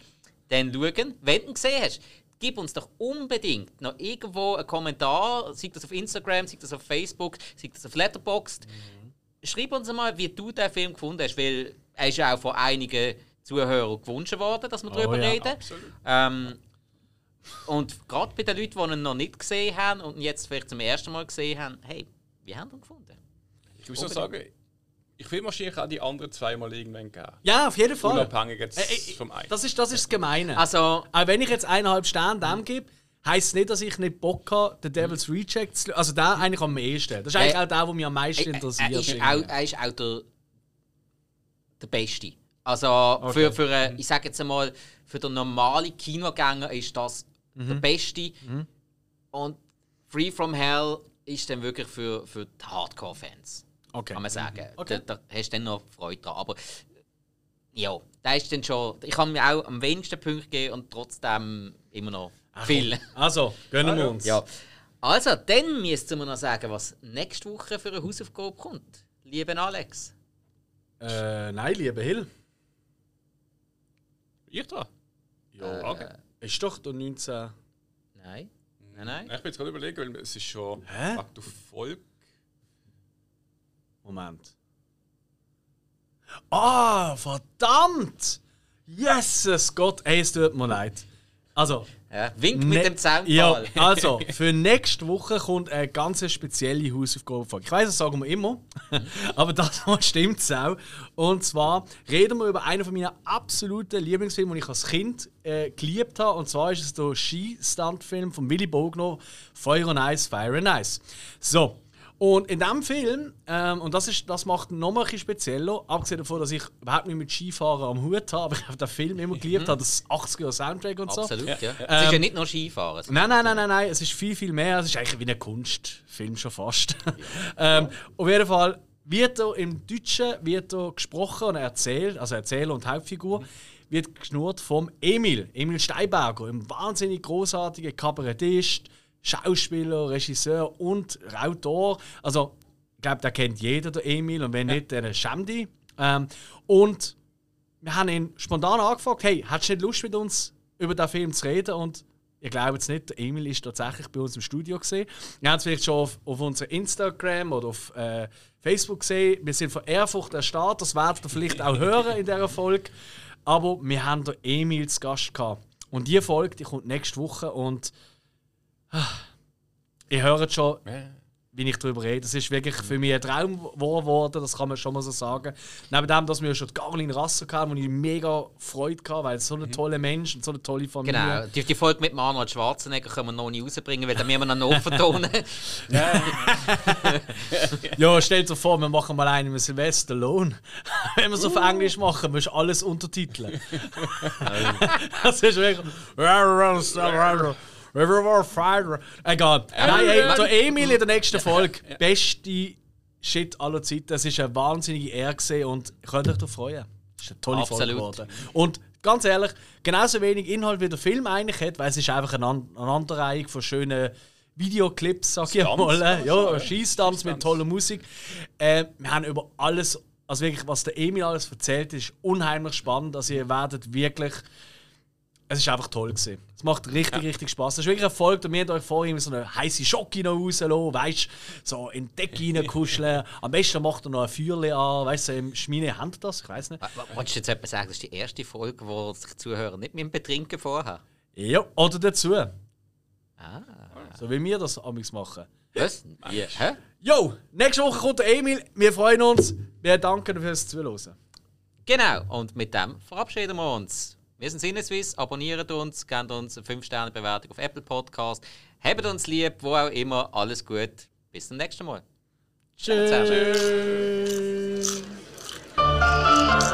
dann schauen, wenn du ihn gesehen hast. Gib uns doch unbedingt noch irgendwo einen Kommentar, sei das auf Instagram, sei das auf Facebook, sei das auf Letterboxd. Schreib uns mal, wie du den Film gefunden hast, weil er ist ja auch von einigen Zuhörern gewünscht worden, dass wir darüber ja, reden. absolut. Ähm, und gerade bei den Leuten, die ihn noch nicht gesehen haben und ihn jetzt vielleicht zum ersten Mal gesehen haben, hey, wie haben wir ihn gefunden? Ich muss noch sagen, Ich will wahrscheinlich auch die anderen zweimal irgendwann geben. Ja, auf jeden Fall. Unabhängig jetzt Äh, äh, vom einen. Das ist das, ist das Gemeine. Also, Auch wenn ich jetzt eineinhalb Sterne dem gebe, heisst es nicht, dass ich nicht Bock habe, den Devil's Reject zu Also der eigentlich am ehesten. Das ist eigentlich Äh, auch der, der mich am meisten er, interessiert. er, ist auch, er ist auch der, der Beste. Also für, für äh, ich sage jetzt einmal, für den normalen Kinogänger ist das der Beste. Und Free From Hell ist dann wirklich für, für die Hardcore-Fans. Okay. Kann man sagen. Okay. Da, da hast du dann noch Freude dran. Aber ja, da ist dann schon. Ich kann mir auch am wenigsten Punkte geben und trotzdem immer noch viel. Also, gönnen wir uns. Ja. Also, dann müssten wir noch sagen, was nächste Woche für eine Hausaufgabe kommt. Lieber Alex. Äh, nein, lieber Hill. Ich da? Ja. Okay. Ist doch der 19. Nein. Nein, nein. Ich bin jetzt gerade überlegen, weil es ist schon Hä? aktuell Folge. Moment. Ah, verdammt! Jesus Gott, ey, es tut mir leid. Also, Ja, wink mit ne- dem Zaunpfahl. Ja, *laughs* also, für nächste Woche kommt eine ganz spezielle Hausaufgabe. Ich weiß, das sagen wir immer, *laughs* aber das *laughs* Mal stimmt es auch. Und zwar reden wir über einen von meinen absoluten Lieblingsfilme, den ich als Kind äh, geliebt habe. Und zwar ist es der Ski-Stunt-Film von Willy Bogner, Feuer and Ice, Fire and Ice. So. Und in diesem Film, ähm, und das, ist, das macht noch mal ein bisschen spezieller, abgesehen davon, dass ich überhaupt nicht mit Skifahren am Hut habe, *laughs* aber ich habe den Film immer geliebt, habe das 80er-Soundtrack und so. Absolut, ja. Ähm, Es ist ja nicht nur Skifahren. Nein, nein, nein, nein, nein, es ist viel, viel mehr. Es ist eigentlich wie ein Kunstfilm schon fast. *laughs* ähm, auf jeden Fall wird er im Deutschen wird er gesprochen und erzählt, also Erzähler und Hauptfigur, wird geschnurrt vom Emil, Emil Steinberger, ein wahnsinnig großartiger Kabarettist, Schauspieler, Regisseur und Autor. Also, ich glaube, da kennt jeder den Emil und wenn nicht, dann schämt dich. Ähm, und wir haben ihn spontan angefragt, hey, hättest du nicht Lust mit uns über den Film zu reden? Und ihr glaubt es nicht, der Emil ist tatsächlich bei uns im Studio gesehen. Ihr habt es vielleicht schon auf, auf unserem Instagram oder auf äh, Facebook gesehen. Wir sind von Ehrfurcht erstarrt, das werdet ihr vielleicht auch hören in dieser Folge. Aber wir haben den Emil zu Gast gehabt. Und die Folge, die kommt nächste Woche und ah, ihr hört schon, wie ich darüber rede. Das ist wirklich für mich ein Traum geworden, das kann man schon mal so sagen. Neben dem, dass wir schon die Caroline Rasser hatten, wo ich mega Freude hatte, weil es so ein toller Mensch und so eine tolle Familie. Genau. Die, die Folge mit Arnold Schwarzenegger können wir noch nicht rausbringen, weil dann müssen wir noch nachvertonen. *laughs* Ja, stell dir vor, wir machen mal einen mit Sylvester Stallone. *laughs* Wenn wir es auf Englisch machen, musst du alles untertiteln. *laughs* das ist wirklich. Egal. Nein, ey, der Emil in der nächsten Folge. Beste Shit aller Zeiten. Das ist eine wahnsinnige Ehre und ihr könnt euch darauf freuen. Das ist eine tolle Folge Absolut. geworden. Und ganz ehrlich, genauso wenig Inhalt wie der Film eigentlich hat, weil es ist einfach eine, An eine von schönen Videoclips, sag ich Stunts, mal. Ja. Schießtanz mit toller Musik. Äh, wir haben über alles, also wirklich, was der Emil alles erzählt, ist unheimlich spannend. Also ihr werdet wirklich, es ist einfach toll gewesen. Es macht richtig, richtig Spaß. Das ist wirklich ein Erfolg. Wir haben euch vorhin so eine heiße Schocke noch rauslassen, weißt so in die Decke reinkuscheln. *laughs* Am besten macht er noch ein Feuerchen an, weißt du, im Schmine haben das, ich weiß nicht. Wolltest du jetzt etwas sagen, das ist die erste Folge, wo sich Zuhörer nicht mit dem Betrinken vorher? Ja, oder dazu. Ah. So wie wir das amigs machen. Was? Ja. Hä? Jo, nächste Woche kommt der Emil. Wir freuen uns. Wir danken fürs Zuhören. Genau, und mit dem verabschieden wir uns. Wir sind Sinneswiss, abonniert uns, gebt uns eine 5-Sterne-Bewertung auf Apple Podcast. Habt uns lieb, wo auch immer. Alles gut. Bis zum nächsten Mal. Tschüss. Tschüss.